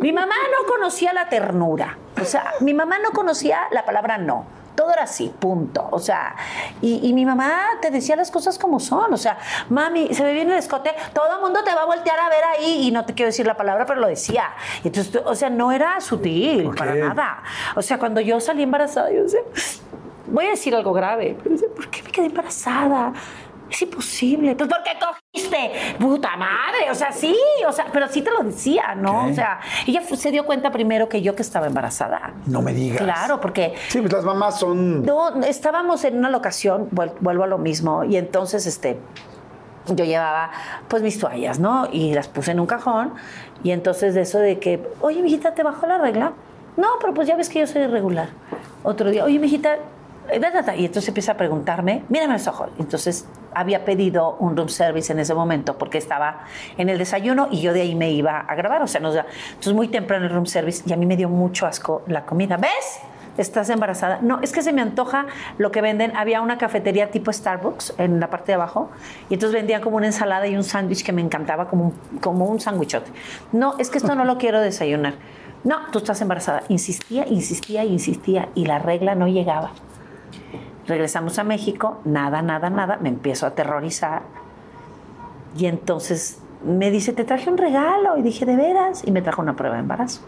Mi mamá no conocía la ternura. O sea, mi mamá no conocía la palabra no. Todo era así, punto. O sea, y, y mi mamá te decía las cosas como son. O sea, mami, se me viene el escote, todo el mundo te va a voltear a ver ahí. Y no te quiero decir la palabra, pero lo decía. Y entonces, o sea, no era sutil, para nada. O sea, cuando yo salí embarazada, yo decía, voy a decir algo grave, pero decía, ¿por qué me quedé embarazada? Es imposible. Pues ¿por qué cogiste? Puta madre. O sea, sí. O sea, pero sí te lo decía, ¿no? O sea, ella se dio cuenta primero que yo que estaba embarazada. No me digas. Claro, porque Sí, pues las mamás son. no, estábamos en una locación, vuel- vuelvo a lo mismo, y entonces este, yo llevaba pues mis toallas, ¿no? Y las puse en un cajón, y entonces de eso de que, oye, mijita, ¿te bajó la regla? No, pero pues ya ves que yo soy irregular. Otro día, oye, mijita, eh, y entonces empieza a preguntarme, mírame los ojos. Entonces había pedido un room service en ese momento porque estaba en el desayuno y yo de ahí me iba a grabar, o sea, nos da, entonces muy temprano el room service y a mí me dio mucho asco la comida. ¿Ves? ¿Estás embarazada? No, es que se me antoja lo que venden. Había una cafetería tipo Starbucks en la parte de abajo y entonces vendían como una ensalada y un sándwich que me encantaba, como un, como un sándwichote. No, es que esto no lo (laughs) quiero desayunar. No, tú estás embarazada. Insistía, insistía, insistía y la regla no llegaba. Regresamos a México, nada, nada, nada. Me empiezo a aterrorizar y entonces me dice, te traje un regalo. Y dije, ¿de veras? Y me trajo una prueba de embarazo.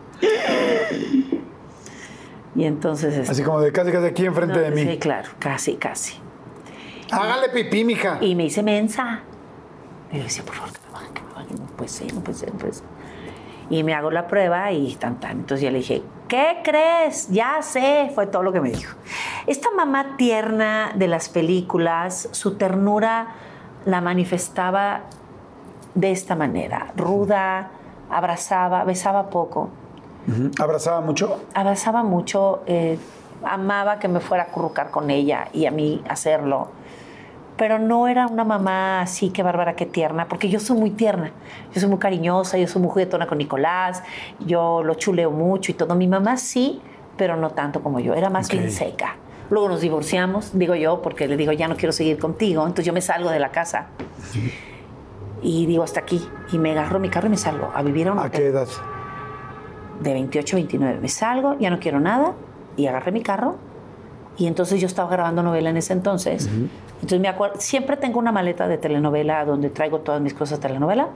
Y entonces... este, Así como de casi, casi aquí enfrente no, de mí. Sí, claro, casi, casi. Hágale pipí, mija. Y me hice mensa. Y yo decía, por favor, que me bajen, que me bajen. No puede ser, no puede ser, no puede ser. Y me hago la prueba y tan, tan. Entonces yo le dije, ¿qué crees? Ya sé. Fue todo lo que me dijo. Esta mamá tierna de las películas, su ternura la manifestaba de esta manera. Ruda, abrazaba, besaba poco. ¿Abrazaba mucho? abrazaba mucho, eh, amaba que me fuera a currucar con ella y a mí hacerlo. Pero no era una mamá así, que bárbara, qué tierna, porque yo soy muy tierna, yo soy muy cariñosa, yo soy muy juguetona con Nicolás, yo lo chuleo mucho y todo. Mi mamá sí, pero no tanto como yo, era más Ok. bien seca. Luego nos divorciamos, digo yo, porque le digo, ya no quiero seguir contigo, entonces yo me salgo de la casa. Y digo, hasta aquí. Y me agarro mi carro y me salgo a vivir a un ¿A hotel qué edad? de 28 a 29. Me salgo, ya no quiero nada, y agarré mi carro. Y entonces yo estaba grabando novela en ese entonces. Entonces me acuerdo, siempre tengo una maleta de telenovela donde traigo todas mis cosas de telenovela.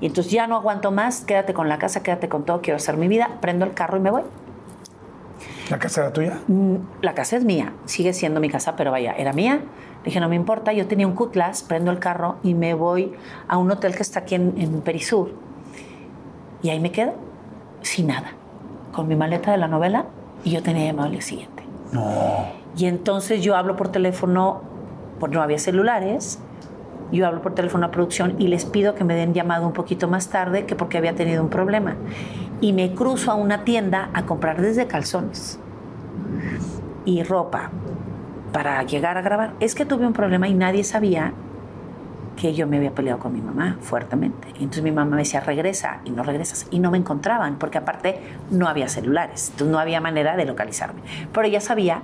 Y entonces ya no aguanto más, quédate con la casa, quédate con todo, quiero hacer mi vida. Prendo el carro y me voy. ¿La casa era tuya? Mm, La casa es mía, sigue siendo mi casa, pero vaya, era mía. Dije, no me importa, yo tenía un cutlass, prendo el carro y me voy a un hotel que está aquí en, en Perisur. Y ahí me quedo, sin nada, con mi maleta de la novela y yo tenía llamado al día siguiente. No. Y entonces yo hablo por teléfono, pues no había celulares, yo hablo por teléfono a producción y les pido que me den llamado un poquito más tarde que porque había tenido un problema. Y me cruzo a una tienda a comprar desde calzones y ropa para llegar a grabar. Es que tuve un problema y nadie sabía que yo me había peleado con mi mamá fuertemente. Y entonces mi mamá me decía, regresa, y no regresas. Y no me encontraban, porque aparte no había celulares, entonces no había manera de localizarme. Pero ella sabía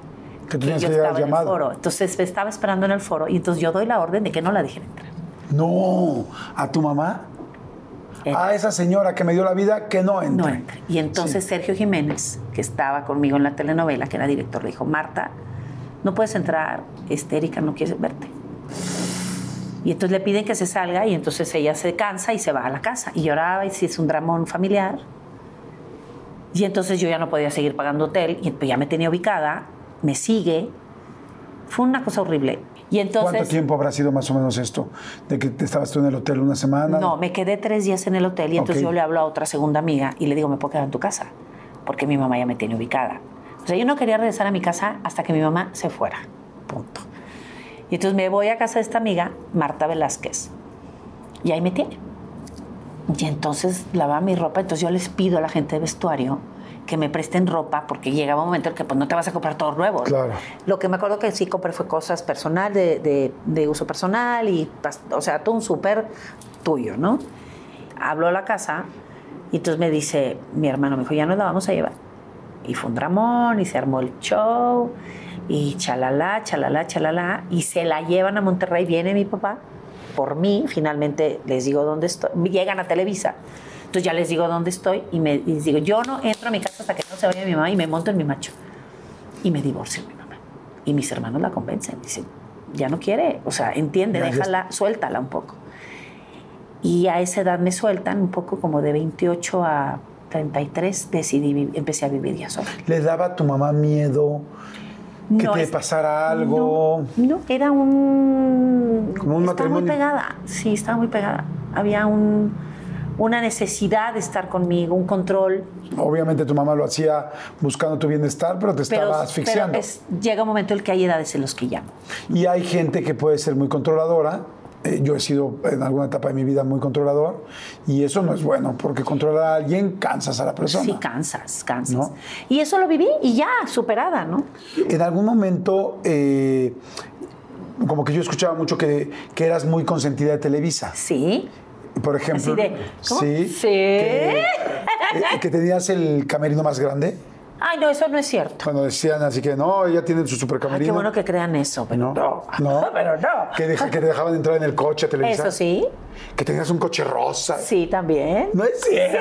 Que tú que tenías yo que llegar estaba en el llamado. foro. Entonces estaba esperando en el foro y entonces yo doy la orden de que no la dejen entrar. No. ¿A tu mamá? Entra. A esa señora que me dio la vida que no entre. No entra. Y entonces Sergio Jiménez, que estaba conmigo en la telenovela, que era director, le dijo, Marta, no puedes entrar, Erika no quiere verte. Y entonces le piden que se salga y entonces ella se cansa y se va a la casa. Y lloraba y si es un dramón familiar. Y entonces yo ya no podía seguir pagando hotel y pues ya me tenía ubicada, me sigue. Fue una cosa horrible. Y entonces... ¿Cuánto tiempo habrá sido más o menos esto? ¿De que te estabas tú en el hotel una semana? No, me quedé tres días en el hotel y entonces Ok. yo le hablo a otra segunda amiga y le digo, ¿me puedo quedar en tu casa? Porque mi mamá ya me tiene ubicada. O sea, yo no quería regresar a mi casa hasta que mi mamá se fuera. Punto. Y entonces me voy a casa de esta amiga, Marta Velázquez, y ahí me tiene. Y entonces lava mi ropa, entonces yo les pido a la gente de vestuario que me presten ropa porque llegaba un momento en que pues no te vas a comprar todo nuevo. Claro. Lo que me acuerdo que sí compré fue cosas personal, de, de- de uso personal y, o sea, todo un súper tuyo, ¿no? Hablo a la casa y entonces me dice, mi hermano me dijo, ya nos la vamos a llevar. Y fue un dramón y se armó el show y chalala, chalala, chalala y se la llevan a Monterrey, viene mi papá por mí, finalmente les digo dónde estoy, llegan a Televisa. Entonces ya les digo dónde estoy y me y les digo, yo no entro a mi casa hasta que no se vaya mi mamá y me monto en mi macho. Y me divorcio mi mamá. Y mis hermanos la convencen, dicen, ya no quiere, o sea, entiende, ya déjala, suéltala un poco. Y a esa edad me sueltan, un poco como de 28 a 33, decidí, empecé a vivir ya sola. ¿Le daba a tu mamá miedo que No, te pasara algo? No, no, era un... Como un estaba muy matrimonio. pegada, sí, estaba muy pegada. Había un, una necesidad de estar conmigo, un control. Obviamente tu mamá lo hacía buscando tu bienestar, pero te Pero, estaba pero asfixiando. es- llega un momento en el que hay edades en los que ya. Y hay gente que puede ser muy controladora. Eh, yo he sido en alguna etapa de mi vida muy controlador y eso no es bueno porque controlar a alguien cansas a la persona. Sí, cansas, cansas. ¿No? Y eso lo viví y ya, superada, ¿no? En algún momento, eh, como que yo escuchaba mucho que, que eras muy consentida de Televisa. Sí. Por ejemplo, Así de, ¿cómo? sí, Sí. Que, eh, que tenías el camerino más grande. Ay, no, eso no es cierto. Cuando decían así que no, ella tiene su Ay, supercamerino. qué bueno que crean eso, pero No, no. no. (laughs) pero no. Que, deja- que te dejaban entrar en el coche a televisar. Eso sí, Que tenías un coche rosa. sí, también. No es cierto.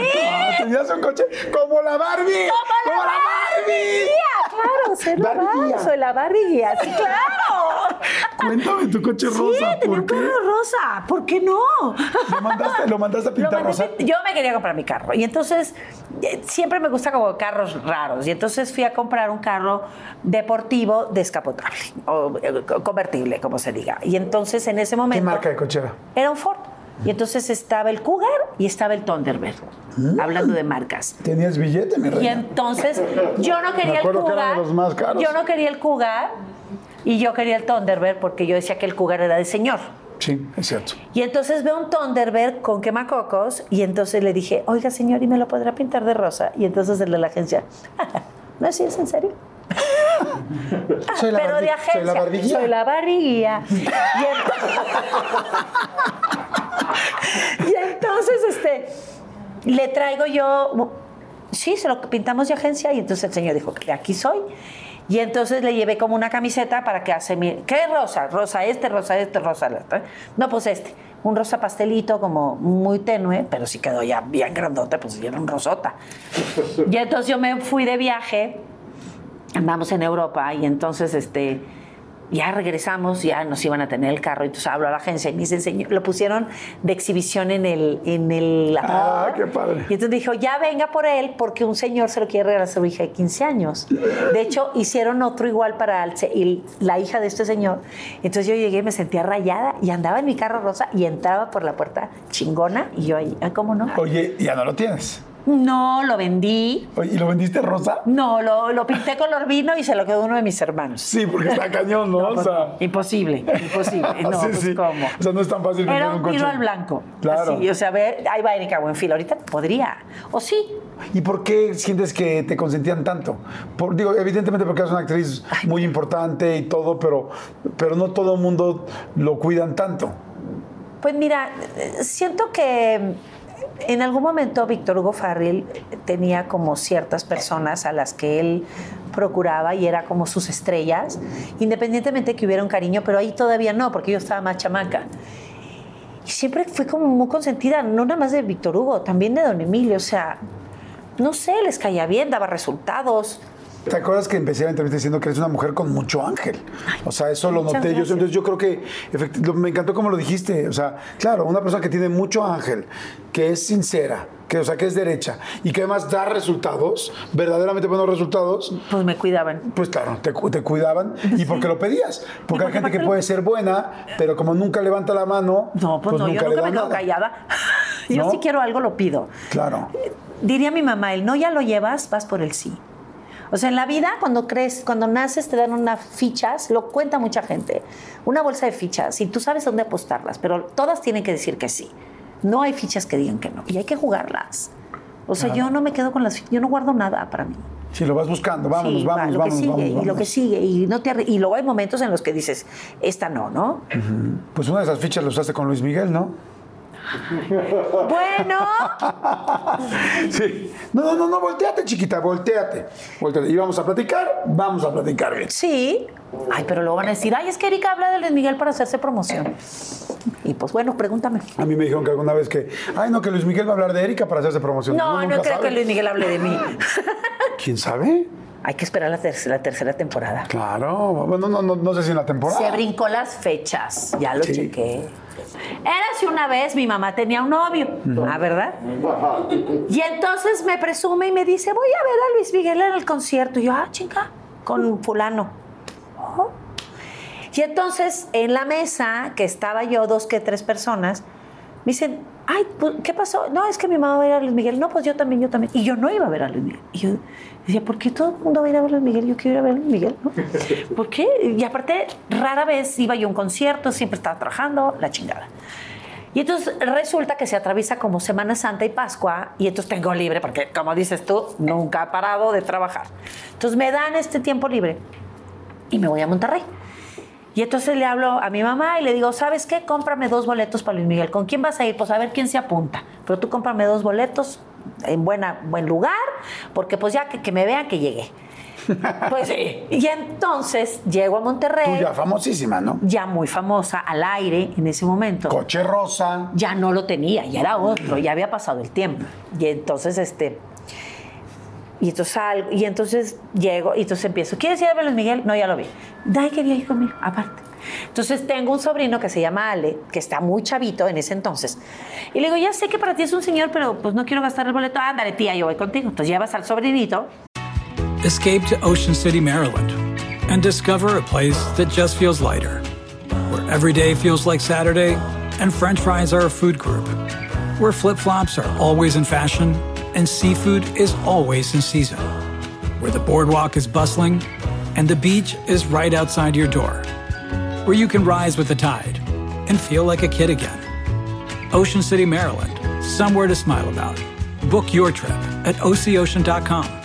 Tenías un coche como la Barbie. Como la Barbie. Claro, soy la Barbie Barbie, soy la Barbie sí, claro. (laughs) Cuéntame tu coche rosa. sí, tenía ¿Por un qué? carro rosa, ¿por qué no? ¿Lo mandaste, lo mandaste a pintar rosa? Yo me quería comprar mi carro y entonces eh, siempre me gusta como carros raros y entonces fui a comprar un carro deportivo descapotable o eh, convertible, como se diga. Y entonces en ese ¿Qué momento marca de coche era? era un Ford. Y entonces estaba el Cougar y estaba el Thunderbird, hablando de marcas. Tenías billete, mi Y reina. entonces yo no quería el acuerdo que eran Cougar. los más caros. Yo no quería el Cougar y yo quería el Thunderbird porque yo decía que el Cougar era de señor. Sí, es cierto. Y entonces veo un Thunderbird con quemacocos y entonces le dije, oiga señor, ¿y me lo podrá pintar de rosa? Y entonces el de la agencia, (laughs) ¿no es es en serio? (laughs) Soy la Pero de agencia. Soy la barbiguía. Soy la barbiguía. Y, ent- (laughs) y entonces, este, le traigo yo, sí, se lo pintamos de agencia y entonces el señor dijo que aquí soy. Y entonces le llevé como una camiseta para que hace mi... ¿Qué rosa? Rosa este, rosa este, rosa este. No, pues este. Un rosa pastelito como muy tenue, pero sí quedó ya bien grandote, pues ya era un rosota. (laughs) Y entonces yo me fui de viaje andamos en Europa y entonces este ya regresamos, ya nos iban a tener el carro, y entonces hablo a la agencia y me dicen, señor, lo pusieron de exhibición en el, en el aparador. Ah, qué padre. Y entonces dijo, ya venga por él, porque un señor se lo quiere regalar a su hija de 15 años. De hecho, hicieron otro igual para el y la hija de este señor. Entonces yo llegué, me sentía rayada y andaba en mi carro rosa y entraba por la puerta chingona y yo ahí, "Ah, ¿cómo no? Oye, ya no lo tienes. No, lo vendí. ¿y lo vendiste rosa? No, lo, lo pinté color vino y se lo quedó uno de mis hermanos. Sí, porque está cañón, ¿no? (laughs) pues, o sea, imposible, imposible. (laughs) No, sí, pues, sí. ¿cómo? O sea, no es tan fácil Era un un coche. tiro al blanco. Claro. Así, o sea, ve, ahí va Erika Buenfil. Ahorita podría. O sí. ¿Y por qué sientes que te consentían tanto? Por- digo, evidentemente porque eres una actriz muy importante y todo, pero, pero no todo el mundo lo cuidan tanto. Pues mira, siento que en algún momento Víctor Hugo Farril tenía como ciertas personas a las que él procuraba y era como sus estrellas, independientemente que hubiera un cariño, pero ahí todavía no, porque yo estaba más chamaca. Y siempre fui como muy consentida, no nada más de Víctor Hugo, también de Don Emilio, o sea, no sé, les caía bien, daba resultados. ¿Te acuerdas que empecé la entrevista diciendo que eres una mujer con mucho ángel? O sea, eso lo noté yo. Entonces yo creo que lo- me encantó como lo dijiste. O sea, claro, una persona que tiene mucho ángel, que es sincera, que, o sea, que es derecha y que además da resultados, verdaderamente buenos resultados, Pues me cuidaban. pues claro, te, te cuidaban y porque lo pedías. Porque hay gente que puede ser buena, pero como nunca levanta la mano, No, pues, no, yo le nunca me quedo nada. callada. (laughs) Yo ¿No? si quiero algo lo pido. Claro. Diría mi mamá, el no ya lo llevas, vas por el sí. O sea, en la vida, cuando crees, cuando naces, te dan unas fichas, lo cuenta mucha gente, una bolsa de fichas, y tú sabes dónde apostarlas, pero todas tienen que decir que sí. No hay fichas que digan que no, y hay que jugarlas. O sea, yo no me quedo con las fichas, yo no guardo nada para mí. Si lo vas buscando, vámonos, Sí, va, vámonos, lo vámonos, que sigue, vámonos, y lo que sigue, y, no te y luego hay momentos en los que dices, esta no, ¿no? Pues una de esas fichas lo usaste con Luis Miguel, ¿no? (laughs) Bueno, Sí. No, no, no, no, volteate, chiquita, volteate. Volteate. Y vamos a platicar, vamos a platicar bien. Sí. Ay, pero luego van a decir, ay, es que Erika habla de Luis Miguel para hacerse promoción. Y pues bueno, pregúntame. A mí me dijeron que alguna vez que, ay, no, que Luis Miguel va a hablar de Erika para hacerse promoción. No, no creo sabe. que Luis Miguel hable de mí. (laughs) ¿Quién sabe? Hay que esperar la, ter- la tercera temporada. Claro. Bueno, no, no, no sé si en la temporada. Se brincó las fechas, ya lo Sí. chequé. Érase una vez, mi mamá tenía un novio, ¿ah, verdad? Y entonces me presume y me dice, voy a ver a Luis Miguel en el concierto. Y yo, ah, chinga, con fulano. Oh. Y entonces, en la mesa, que estaba yo, dos que tres personas, me dicen, ay, pues, ¿qué pasó? No, es que mi mamá va a ir a Luis Miguel. No, pues yo también, yo también. Y yo no iba a ver a Luis Miguel. Y yo decía, ¿por qué todo el mundo va a ir a ver a Luis Miguel? Yo quiero ir a ver a Luis Miguel, ¿no? (laughs) ¿Por qué? Y aparte, rara vez iba yo a un concierto, siempre estaba trabajando, la chingada. Y entonces resulta que se atraviesa como Semana Santa y Pascua, y entonces tengo libre, porque como dices tú, nunca he parado de trabajar. Entonces me dan este tiempo libre y me voy a Monterrey. Y entonces le hablo a mi mamá y le digo, ¿sabes qué? Cómprame dos boletos para Luis Miguel. ¿Con quién vas a ir? Pues a ver quién se apunta. Pero tú cómprame dos boletos en buena, buen lugar, porque pues ya que, que me vean que llegué. (laughs) Pues sí. Y entonces llego a Monterrey. Tú ya famosísima, ¿no? ya muy famosa, al aire en ese momento. Coche rosa. ya no lo tenía, ya era otro, ya había pasado el tiempo. Y entonces, este. Y entonces salgo, y entonces llego, y entonces empiezo. ¿Quieres ir a ver Luis Miguel? No, ya lo vi. Dai que ir conmigo, aparte. Entonces tengo un sobrino que se llama Ale, que está muy chavito en ese entonces. Y le digo, ya sé que para ti es un señor, pero pues no quiero gastar el boleto. Ándale, tía, yo voy contigo. Entonces llevas al sobrinito. Escape to Ocean City, Maryland, and discover a place that just feels lighter, where every day feels like Saturday, and French fries are a food group, where flip flops are always in fashion, and seafood is always in season, where the boardwalk is bustling, and the beach is right outside your door, where you can rise with the tide and feel like a kid again. Ocean City, Maryland, somewhere to smile about. Book your trip at oceocean.com.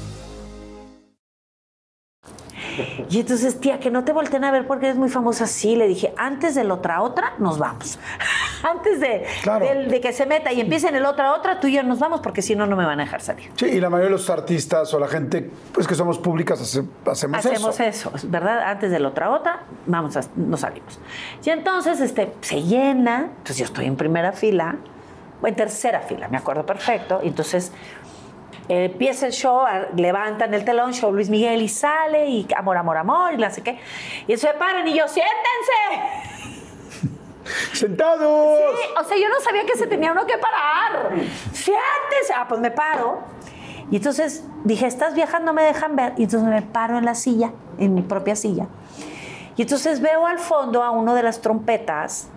Y entonces, tía, que no te volteen a ver porque eres muy famosa. Sí, le dije, antes de la otra otra, nos vamos. (laughs) antes de, Claro. de que se meta y empiece en el otra otra, tú y yo nos vamos porque si no, no me van a dejar salir. Sí, y la mayoría de los artistas o la gente, pues que somos públicas, hace- hacemos, Hacemos eso. eso, ¿verdad? Antes de la otra otra, vamos, a, nos salimos. Y entonces este, se llena, entonces yo estoy en primera fila, o en tercera fila, me acuerdo perfecto. Y entonces empieza el show, levantan el telón, show Luis Miguel y sale, y amor, amor, amor, y no sé qué. Y se paran y yo, siéntense. (laughs) ¡Sentados! Sí, o sea, yo no sabía que se tenía uno que parar. Siéntese. Ah, pues me paro. Y entonces dije, estas viejas no me dejan ver. Y entonces me paro en la silla, en mi propia silla. Y entonces veo al fondo a uno de las trompetas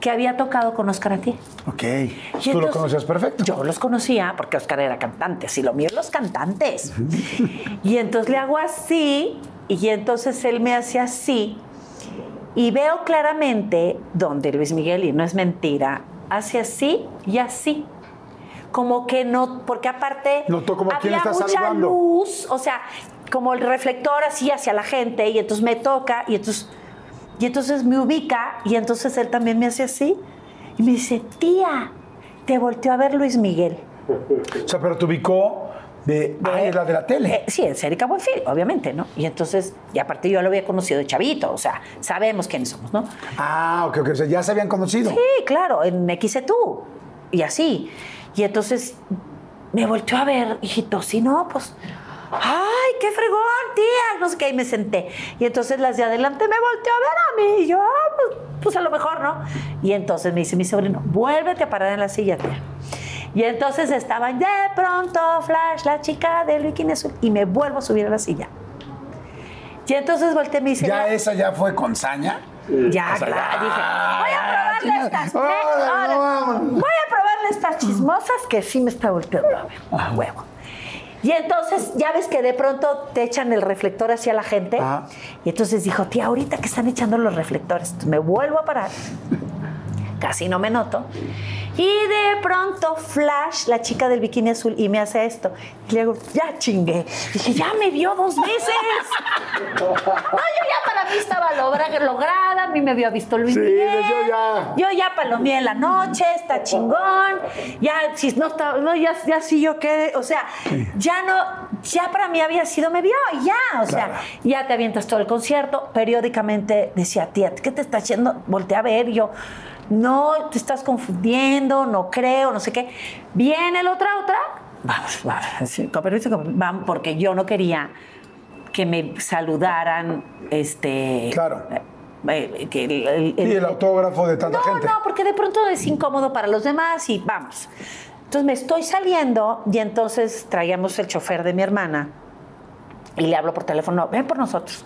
que había tocado con Oscar Atié. Ok. Y Tú lo entonces- conocías perfecto. Yo los conocía porque Oscar era cantante, así lo mío es los cantantes. (laughs) y entonces le hago así, y entonces él me hace así, y veo claramente donde Luis Miguel, y no es mentira, hace así y así. Como que no, porque aparte Notó como había está mucha luz, o sea, como el reflector así hacia la gente, y entonces me toca, y entonces, y entonces me ubica, y entonces él también me hace así, y me dice, tía, te volteó a ver Luis Miguel. O sea, pero te ubicó de. Ah, la de la tele. Eh, sí, es Erika Buenfil, obviamente, ¿no? Y entonces, y aparte yo lo había conocido de chavito, o sea, sabemos quiénes somos, ¿no? Ah, ok, ok. O sea, ya se habían conocido. Sí, claro, en XETU, y así. Y entonces me volteó a ver, hijito, si no, pues, ¡ay, qué fregón, tía! No sé qué, y me senté. Y entonces las de adelante me volteó a ver a mí, y yo, ah, pues, pues a lo mejor, ¿no? Y entonces me dice mi sobrino, vuélvete a parar en la silla, tía. Y entonces estaban de pronto, Flash, la chica del bikini azul, y me vuelvo a subir a la silla. Y entonces volteé y me dice, Ya "No, esa ya fue con saña. ya, claro, dije, voy a probarle estas. No, vamos. voy a probarle estas chismosas que sí me está volteando a ver. A huevo. Y entonces, ya ves que de pronto te echan el reflector hacia la gente. Ajá. Y entonces dijo, tía, ahorita que están echando los reflectores. Entonces me vuelvo a parar. Casi no me noto. Y de pronto, Flash, la chica del bikini azul, y me hace esto. Y le digo, ya chingué. Dije, ya me vio dos veces. No, yo ya para mí estaba logra- lograda, a mí me había visto Luis Sí, Miguel. yo ya. Yo ya palomeé en la noche, está chingón. Ya, si no estaba, no, ya, ya sí yo qué, o sea, ya no, ya para mí había sido, me vio, y ya, o sea, Claro. ya te avientas todo el concierto. Periódicamente decía, tía, ¿qué te está haciendo? Volteé a ver, y yo, no, te estás confundiendo, no creo, no sé qué. Viene la otra, otra, vamos, vamos, con permiso, con- vamos, porque yo no quería que me saludaran, este... Claro. eh, que el- el- Y el autógrafo de tanta no, gente. no, porque de pronto es incómodo para los demás y vamos. Entonces me estoy saliendo y entonces traíamos el chofer de mi hermana y le hablo por teléfono, ven por nosotros.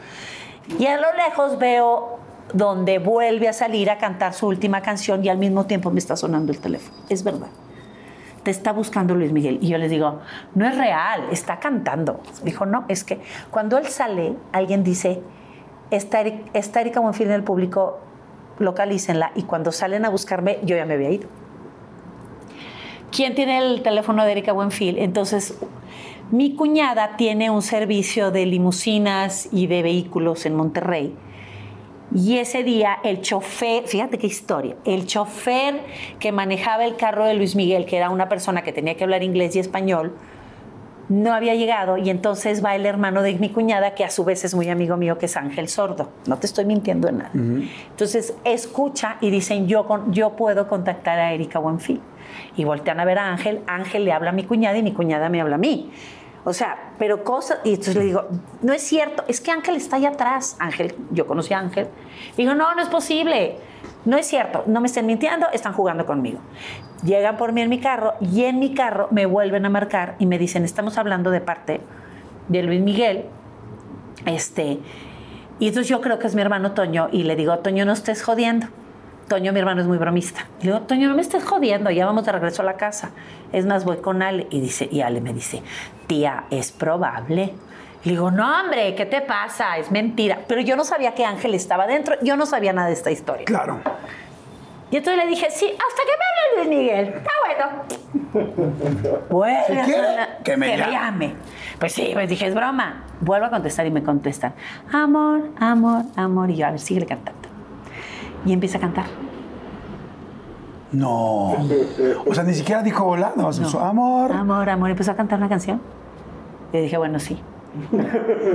Y a lo lejos veo donde vuelve a salir a cantar su última canción y al mismo tiempo me está sonando el teléfono. Es verdad. te está buscando Luis Miguel. Y yo les digo, no es real, está cantando. Dijo, no, es que cuando él sale, alguien dice, está, está Erika Buenfil en el público, localícenla. Y cuando salen a buscarme, yo ya me había ido. ¿Quién tiene el teléfono de Erika Buenfil? Entonces, mi cuñada tiene un servicio de limusinas y de vehículos en Monterrey. Y ese día el chofer, fíjate qué historia, el chofer que manejaba el carro de Luis Miguel, que era una persona que tenía que hablar inglés y español, no había llegado y entonces va el hermano de mi cuñada, que a su vez es muy amigo mío, que es Ángel Sordo. No te estoy mintiendo en nada. Entonces escucha y dicen, yo, con- yo puedo contactar a Erika Buenfil. Y voltean a ver a Ángel, Ángel le habla a mi cuñada y mi cuñada me habla a mí. O sea, pero cosas, y entonces le digo, no es cierto, es que Ángel está allá atrás. Ángel, yo conocí a Ángel. Digo, no, no es posible. No es cierto, no me estén mintiendo, están jugando conmigo. Llegan por mí en mi carro y en mi carro me vuelven a marcar y me dicen, estamos hablando de parte de Luis Miguel. Este, y entonces yo creo que es mi hermano Toño y le digo, Toño, no estés jodiendo. Toño, mi hermano, es muy bromista. Le digo, Toño, no me estés jodiendo, ya vamos de regreso a la casa. Es más, voy con Ale. Y, dice, y Ale me dice, tía, es probable. Le digo, no, hombre, ¿qué te pasa? Es mentira. Pero yo no sabía que Ángel estaba dentro, yo no sabía nada de esta historia. Claro. Y entonces le dije, sí, hasta que me hable Luis Miguel. Está bueno. (laughs) Sonar- que me llame. Pues sí, pues dije, es broma. Vuelvo a contestar y me contestan, amor, amor, amor. Y yo, a ver, sigue cantando. Y empieza a cantar. No. O sea, ni siquiera dijo hola, no, su amor. Amor, amor. Empezó a cantar una canción. Y dije, bueno, sí.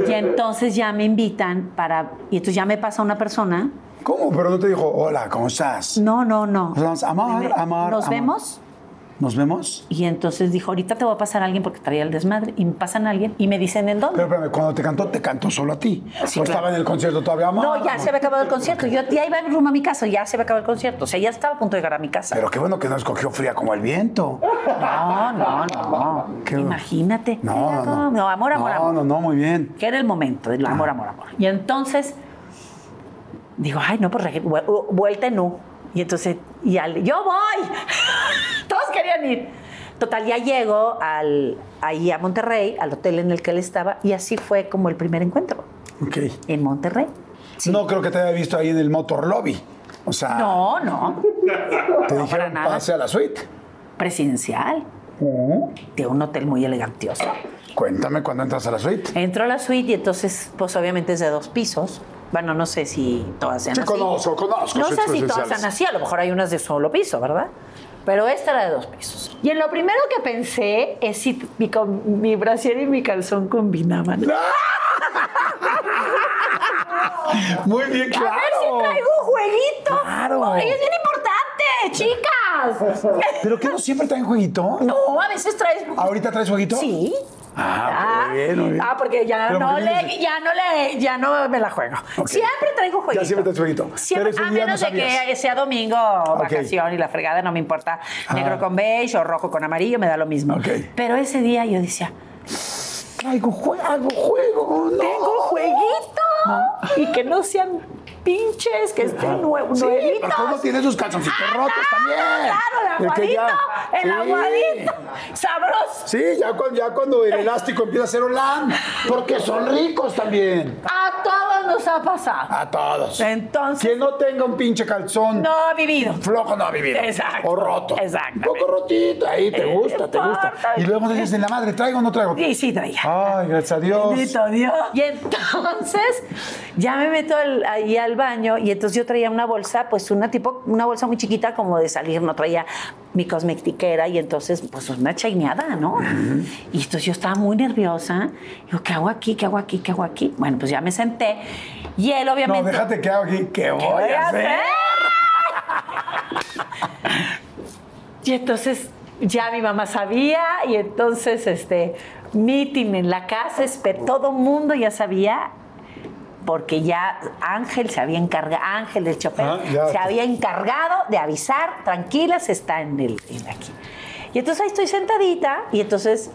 y entonces ya me invitan para... Y entonces ya me pasa una persona. ¿Cómo? Pero no te dijo, hola, ¿cómo estás? No, no, no. Vamos, amor, amor, ¿Nos amor. vemos? ¿Nos vemos? Y entonces dijo, ahorita te voy a pasar a alguien porque traía el desmadre. Y me pasan a alguien y me dicen en dónde. Pero espérame, cuando te cantó, te cantó solo a ti. Sí, o claro. estaba en el concierto todavía, amor. No, ya se había acabado el concierto. Yo ya iba en rumbo a mi casa, ya se había acabado el concierto. O sea, ya estaba a punto de llegar a mi casa. Pero qué bueno que no escogió fría como el viento. No, no, no. Qué- Imagínate. No, no, no. amor, amor, No, amor. no, no, muy bien. Que era el momento del amor, amor, amor. Y entonces digo, ay, no, pues vuelta en U. Y entonces, y al, yo voy. (laughs) Querían ir. Total, ya llego al, ahí a Monterrey, al hotel en el que él estaba, y así fue como el primer encuentro Ok. en Monterrey. No creo que te haya visto ahí en el Motor Lobby. O sea, No, no, te no, dijeron nada. pase a la suite. presidencial, de un hotel muy elegantioso. Cuéntame cuando entras a la suite. Entro a la suite y entonces, pues obviamente es de dos pisos. Bueno, no sé si todas sean Sí, así. conozco, conozco No sé si todas sean así, a lo mejor hay unas de solo piso, ¿verdad? Pero esta era de dos pisos. Y en lo primero que pensé es si mi, com- mi brasier y mi calzón combinaban. Muy bien, A ver si claro. traigo un jueguito. Claro. Es bien importante, chicas. ¿Pero qué no siempre traen jueguito? No, a veces traes. ¿Ahorita traes jueguito? Sí. Ah, muy bien, muy bien. Ah, porque ya Pero no ¿por qué le, dices? ya no le, ya no me la juego. Siempre traigo jueguito. Ya siempre traes jueguito. Siempre, a no menos de que sea domingo, vacación y la fregada, no me importa. Negro Ah. con beige o rojo con amarillo, me da lo mismo. Ok. Pero ese día yo decía, Traigo juego, juego. No. tengo jueguito. Y que no sean pinches, que estén nue- Sí, ¿cómo tiene sus calzoncitos rotos también? Claro, el El aguadito, ya- el Sí. aguadito. Sabroso. Sí, ya cuando, ya cuando el elástico empieza a ser holán, porque son ricos también. A todos nos ha pasado. A todos. Entonces- Quien no tenga un pinche calzón No ha vivido. flojo no ha vivido. Exacto. O roto. Exactamente. Un poco rotito, ahí te Eh, gusta, te gusta. Y luego dices, la madre, ¿traigo o no traigo? Sí, sí, traía. Ay, gracias a Dios. Bendito Dios. Y entonces ya me meto al- ahí al baño y entonces yo traía una bolsa, pues una tipo, una bolsa muy chiquita como de salir, no traía mi cosmetiquera y entonces pues una chaineada, ¿no? Y entonces yo estaba muy nerviosa. Digo, ¿qué hago aquí? ¿Qué hago aquí? ¿Qué hago aquí? Bueno, pues ya me senté y él No, obviamente... déjate que hago aquí. ¿Qué voy, voy a hacer? hacer? Y entonces ya mi mamá sabía y entonces este meeting en la casa, todo mundo ya sabía porque ya Ángel se había encargado, Ángel el chofer, Ah, se había encargado de avisar, tranquilas, está en el en aquí. Y entonces ahí estoy sentadita y entonces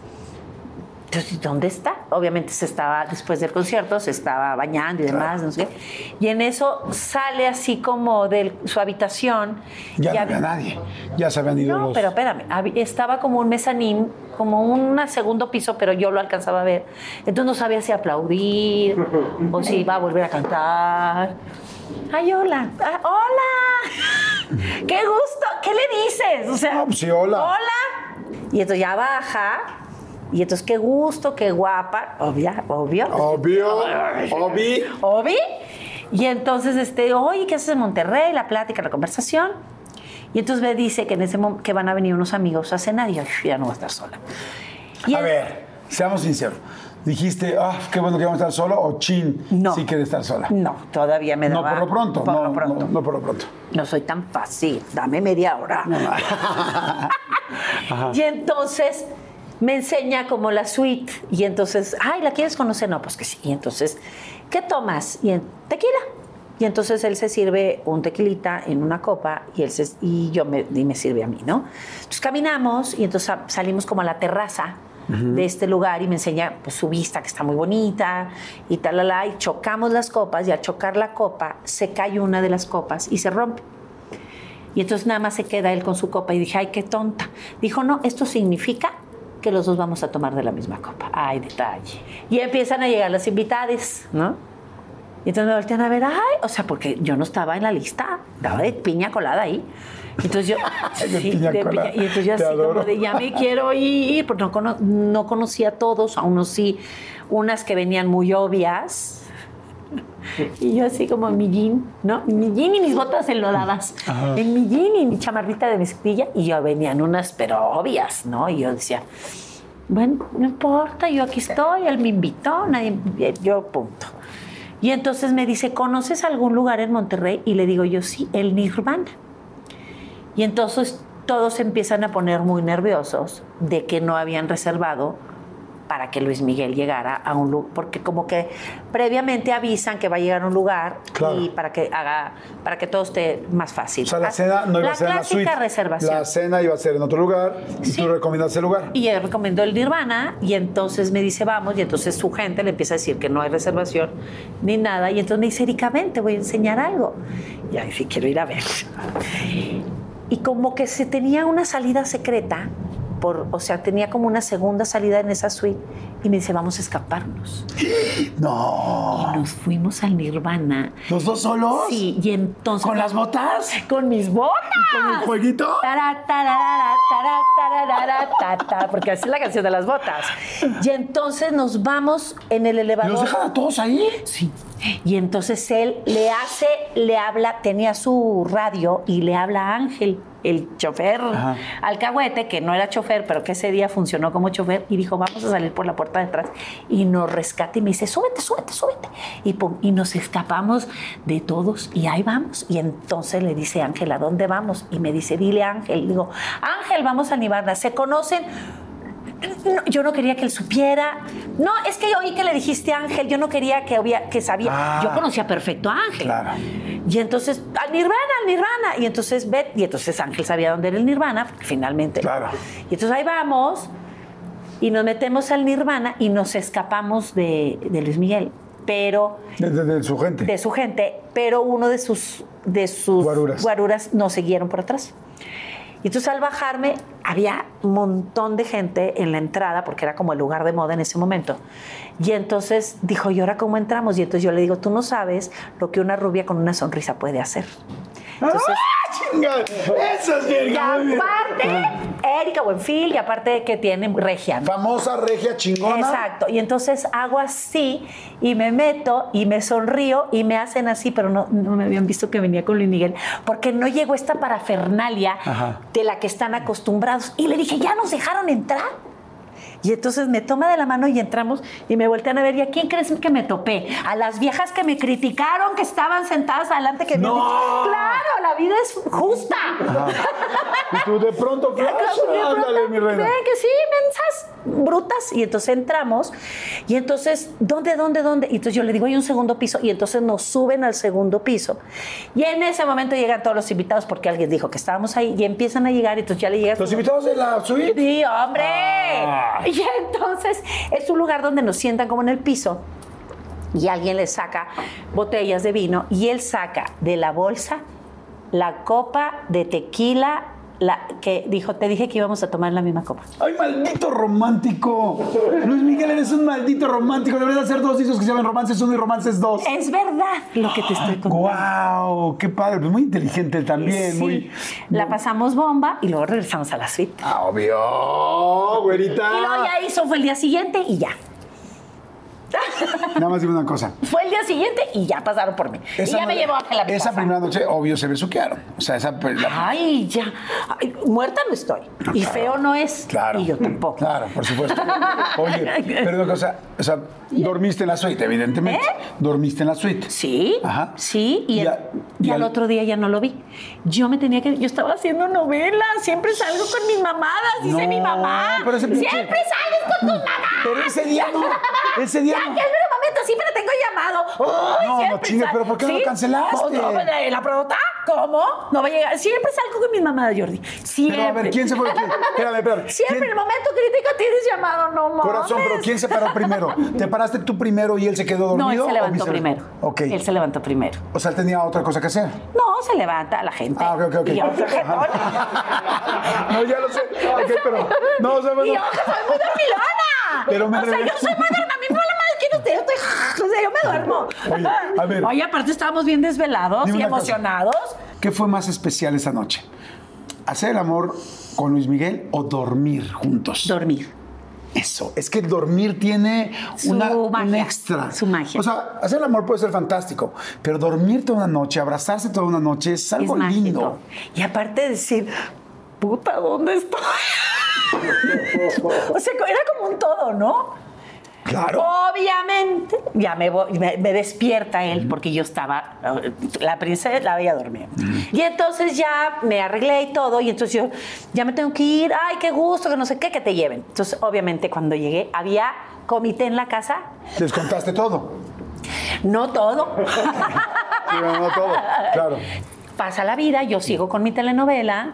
Entonces, ¿dónde está? Obviamente se estaba, después del concierto, se estaba bañando y demás, no sé qué. Y en eso sale así como de su habitación. Ya y no hab- había nadie. Ya se habían ido No, los... pero espérame, estaba como un mezanín, como un segundo piso, pero yo lo alcanzaba a ver. Entonces no sabía si aplaudir o si iba a volver a cantar. Ay, hola. Ah, hola. (laughs) Qué gusto. ¿Qué le dices? O sea, No, pues sí, hola. Hola. Y entonces ya baja. Y entonces qué gusto, qué guapa. Obvia, obvio. Obvio, obvio. Obi. Y entonces, este, oye, ¿qué haces en Monterrey? La plática, la conversación. Y entonces me dice que en ese momento que van a venir unos amigos a cenar y yo ya no voy a estar sola. Y A ver, seamos sinceros. Dijiste, ah, qué bueno que vamos a estar sola o chin, No. sí quiere estar sola. No, todavía me No daba. por lo pronto, Por no, lo pronto. No, no por lo pronto. No soy tan fácil, dame media hora. (laughs) y entonces me enseña como la suite y entonces, ay, ¿la quieres conocer? No, pues que sí. Y entonces, ¿qué tomas? Y en, tequila. Y entonces él se sirve un tequilita en una copa y, él se- y yo me, y me sirve a mí, ¿no? Entonces caminamos y entonces sa- salimos como a la terraza de este lugar y me enseña pues, su vista que está muy bonita y tal, la, la, y chocamos las copas y al chocar la copa se cae una de las copas y se rompe. Y entonces nada más se queda él con su copa y dije, ay, qué tonta. Dijo, no, esto significa que los dos vamos a tomar de la misma copa. Ay, detalle. Y empiezan a llegar las invitadas, ¿no? Y entonces me voltean a ver, ay, o sea, porque yo no estaba en la lista, estaba de piña colada ahí. Entonces yo, (laughs) De piña colada. y entonces yo así adoro. como de, ya me quiero ir, porque no, cono- no conocía a todos, a unos sí, unas que venían muy obvias. (laughs) Y yo así como en mi jean, ¿no? Mi jean y mis botas enlodadas. En mi jean y mi chamarrita de mezclilla. Y yo venían unas, pero obvias, ¿no? Y yo decía, bueno, no importa, yo aquí estoy, él me invitó, nadie, yo punto. Y entonces me dice, ¿conoces algún lugar en Monterrey? Y le digo yo, sí, el Nirvana. Y entonces todos empiezan a poner muy nerviosos de que no habían reservado para que Luis Miguel llegara a un lugar, porque como que previamente avisan que va a llegar a un lugar Claro. y para que haga, para que todo esté más fácil. O sea, la cena no iba a ser en la suite. reservación. La cena iba a ser en otro lugar y Sí. tú recomiendas el lugar. Y él recomendó el Nirvana y entonces me dice, vamos, y entonces su gente le empieza a decir que no hay reservación ni nada. Y entonces me dice, Erika, ven, te voy a enseñar algo. Y ahí sí quiero ir a ver. Y como que se tenía una salida secreta, por, o sea, tenía como una segunda salida en esa suite. Y me dice, vamos a escaparnos. No. Y nos fuimos al Nirvana. ¿Los dos solos? Sí, y entonces... ¿Con las botas? Con mis botas. ¿Con el jueguito? Porque así es la canción de las botas. Y entonces nos vamos en el ¿Y elevador. los dejan a todos ahí? Sí. Y entonces él le hace, le habla, tenía su radio y le habla a Ángel, el chofer Ajá. alcahuete, que no era chofer, pero que ese día funcionó como chofer, y dijo, vamos a salir por la puerta de atrás. Y nos rescata y me dice, súbete, súbete, súbete. Y, pum, y nos escapamos de todos y ahí vamos. Y entonces le dice Ángel, ¿a dónde vamos? Y me dice, dile Ángel. Digo, Ángel, vamos a Nibarna. ¿Se conocen? No, yo no quería que él supiera. No, es que yo oí que le dijiste a Ángel, yo no quería que, había, que sabía. Ah. yo conocía perfecto a Ángel. Claro. Y entonces, al Nirvana, al Nirvana. Y entonces, ve, y entonces Ángel sabía dónde era el Nirvana, finalmente. Claro. Y entonces ahí vamos, y nos metemos al Nirvana y nos escapamos de, de Luis Miguel. Pero De, de- de su gente. de su gente, pero uno de sus, de sus Guaruras. guaruras nos siguieron por atrás. Y entonces al bajarme había un montón de gente en la entrada, porque era como el lugar de moda en ese momento. Y entonces dijo, ¿y ahora cómo entramos? Y entonces yo le digo, tú no sabes lo que una rubia con una sonrisa puede hacer. Entonces, ¡Ah, chinga! Eso es bien. y aparte, Erika Buenfil, y aparte que tiene regia. ¿no? Famosa regia chingona. Exacto. Y entonces hago así y me meto y me sonrío y me hacen así, pero no, no me habían visto que venía con Luis Miguel, porque no llegó esta parafernalia Ajá. de la que están acostumbrados. Y le dije, ya nos dejaron entrar. Y entonces me toma de la mano y entramos y me voltean a ver. ¿Y a quién crees que me topé? A las viejas que me criticaron, que estaban sentadas adelante, que me ¡No! dicho, claro, la vida es justa. (laughs) Y tú de pronto, flash, ándale, mi reina. que sí, mensas, brutas. Y entonces entramos. Y entonces, ¿dónde, dónde, dónde? Y entonces yo le digo, hay un segundo piso. Y entonces nos suben al segundo piso. Y en ese momento llegan todos los invitados porque alguien dijo que estábamos ahí. Y empiezan a llegar. Y entonces ya le llegas. Los invitados de la suite. Sí, hombre. Ah. Y (laughs) Y entonces es un lugar donde nos sientan como en el piso y alguien le saca botellas de vino y él saca de la bolsa la copa de tequila la que dijo, te dije que íbamos a tomar la misma copa. ¡Ay, maldito romántico! Luis Miguel, eres un maldito romántico. Deberías hacer dos discos que se llaman Romances 1 y Romances 2. Es verdad lo que te estoy contando. ¡Guau! ¡Qué padre! Pues muy inteligente él también. Sí. Muy... La pasamos bomba y luego regresamos a la suite. Ah, obvio, güerita. Y luego ya hizo, fue el día siguiente y ya. Nada más dime una cosa. (laughs) Fue el día siguiente y ya pasaron por mí. y ya no- me llevó a la Esa primera noche, obvio, se besuquearon. O sea, esa... pues, la- Ay, ya. Ay, muerta no estoy. Y feo no es. Claro. Y yo tampoco. Claro, por supuesto. (laughs) Oye, pero una cosa, o sea, dormiste en la suite, evidentemente. Dormiste en la suite. ¿Eh? Sí, Ajá. sí, y, Y el- a- y y al al- otro día ya no lo vi. Yo me tenía que, yo estaba haciendo novelas, siempre salgo con mis mamadas, dice No, mi mamá. pero ese pinche- Siempre sales con tus mamás. Pero ese día no, ese día Ya, no. que el mero momento siempre tengo llamado. Ay, No, no sal- pero ¿por qué no lo cancelaste? No, pues, ¿La prota? ¿Cómo? No va a llegar. Siempre salgo con mis mamadas, Jordi. Siempre. Pero a ver, ¿quién se fue? ¿Quién? Espérame, espérame. (laughs) Siempre ¿Quién- en el momento crítico tienes llamado, no mames. Corazón, pero ¿quién se paró primero? ¿Te paraste tú primero y él se quedó dormido? No, él se levantó primero. Ok. Él se levantó primero. O sea, él tenía otra cosa que hacer. No, se levanta la gente. Ah, ok, ok, ok. Y yo. (laughs) No, ya lo sé. Ok, pero. No, o sea, bueno. Y yo que soy muy dormilona. Pero me o sea, yo soy muy dormilona. Yo estoy... O sea, yo me duermo. Oye, a ver. Oye, aparte estábamos bien desvelados Dime y una cosa. emocionados. ¿Qué fue más especial esa noche? ¿Hacer el amor con Luis Miguel o dormir juntos? Dormir. Eso, es que dormir tiene Su una, un magia, extra. su magia. O sea, hacer el amor puede ser fantástico, pero dormir toda una noche, abrazarse toda una noche es algo es lindo. Y aparte de decir, puta, ¿dónde estoy? (laughs) o sea, era como un todo, ¿no? Claro. Obviamente, ya me, voy- me, me despierta él porque yo estaba, la princesa la veía dormir. Y entonces ya me arreglé y todo, y entonces yo ya me tengo que ir, ay, qué gusto, que no sé qué, que te lleven. Entonces, obviamente, cuando llegué, había comité en la casa, Les contaste todo. no todo. No todo. Claro. Pasa la vida, yo sigo con mi telenovela,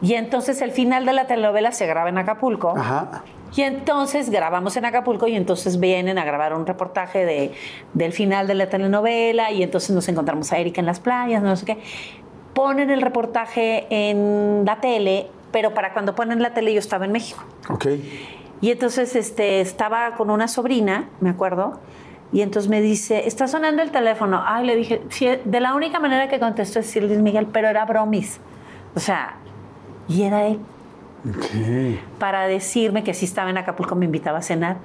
y entonces el final de la telenovela se graba en Acapulco. Ajá. Y entonces grabamos en Acapulco y entonces vienen a grabar un reportaje de, del final de la telenovela y entonces nos encontramos a Erika en las playas, no sé qué. Ponen el reportaje en la tele, pero para cuando ponen la tele yo estaba en México. Ok. Y entonces este, estaba con una sobrina, me acuerdo, y entonces me dice, está sonando el teléfono. Ay, le dije, sí, de la única manera que contestó es Luis Miguel, pero era bromis. O sea, y era él para decirme que si estaba en Acapulco me invitaba a cenar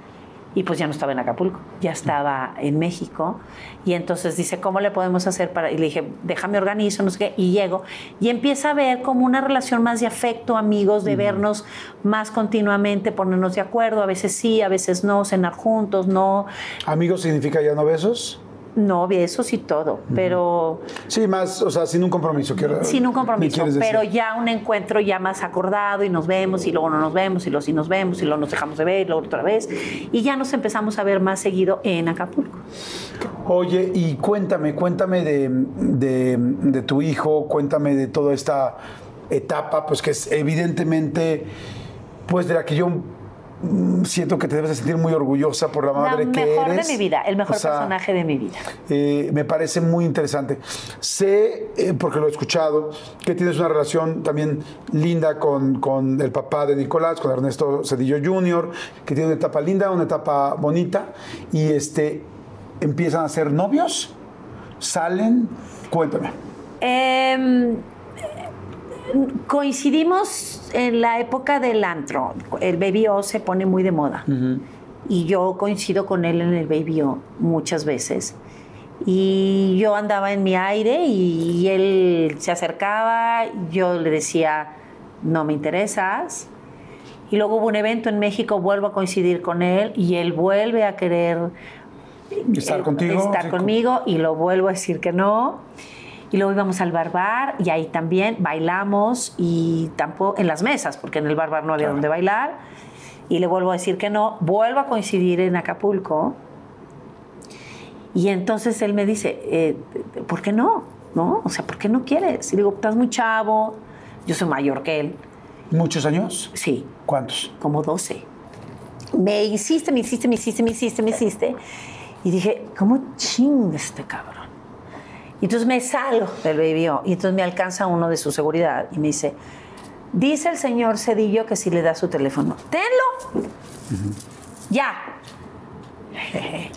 y pues ya no estaba en Acapulco, ya estaba en México. Y entonces dice, ¿cómo le podemos hacer para...? Y le dije, déjame organizo, no sé qué, y llego. Y empieza a ver como una relación más de afecto, amigos, de vernos más continuamente, ponernos de acuerdo, a veces sí, a veces no, cenar juntos, no, ¿Amigos significa ya no besos? No, besos y todo, pero Sí, más, o sea, sin un compromiso. quiero- sin un compromiso, decir. pero ya un encuentro ya más acordado y nos vemos y luego no nos vemos y luego sí nos vemos y luego nos dejamos de ver y luego otra vez y ya nos empezamos a ver más seguido en Acapulco. Oye, y cuéntame, cuéntame de, de- de tu hijo, cuéntame de toda esta etapa, pues que es evidentemente, pues de la que yo siento que te debes de sentir muy orgullosa por la madre La que mejor eres. de mi vida, el mejor O sea, personaje de mi vida. eh, me parece muy interesante. Sé, eh, porque lo he escuchado, que tienes una relación también linda con, con el papá de Nicolás, con Ernesto Cedillo Jr., que tiene una etapa linda, una etapa bonita, y este, empiezan a ser novios, salen, cuéntame. Em, coincidimos en la época del antro. El Baby O se pone muy de moda. Y yo coincido con él en el Baby O muchas veces. Y yo andaba en mi aire y él se acercaba, yo le decía, no me interesas. Y luego hubo un evento en México, vuelvo a coincidir con él y él vuelve a querer ¿Estar eh, contigo? estar Sí, conmigo y lo vuelvo a decir que no. Y luego íbamos al barbar y ahí también bailamos y tampoco en las mesas, porque en el barbar no había donde bailar. Y le vuelvo a decir que no. Vuelvo a coincidir en Acapulco. Y entonces él me dice, eh, ¿por qué no? ¿No? O sea, ¿por qué no quieres? Y digo, estás muy chavo, yo soy mayor que él. ¿Muchos años? Sí, ¿Cuántos? como 12. me insiste, me insiste, me insiste, me insiste, me insiste. Y dije, ¿cómo chinga este cabrón? Y entonces me salgo del baby O, y entonces me alcanza uno de su seguridad y me dice, dice el señor Cedillo que si le da su teléfono, tenlo. Ya.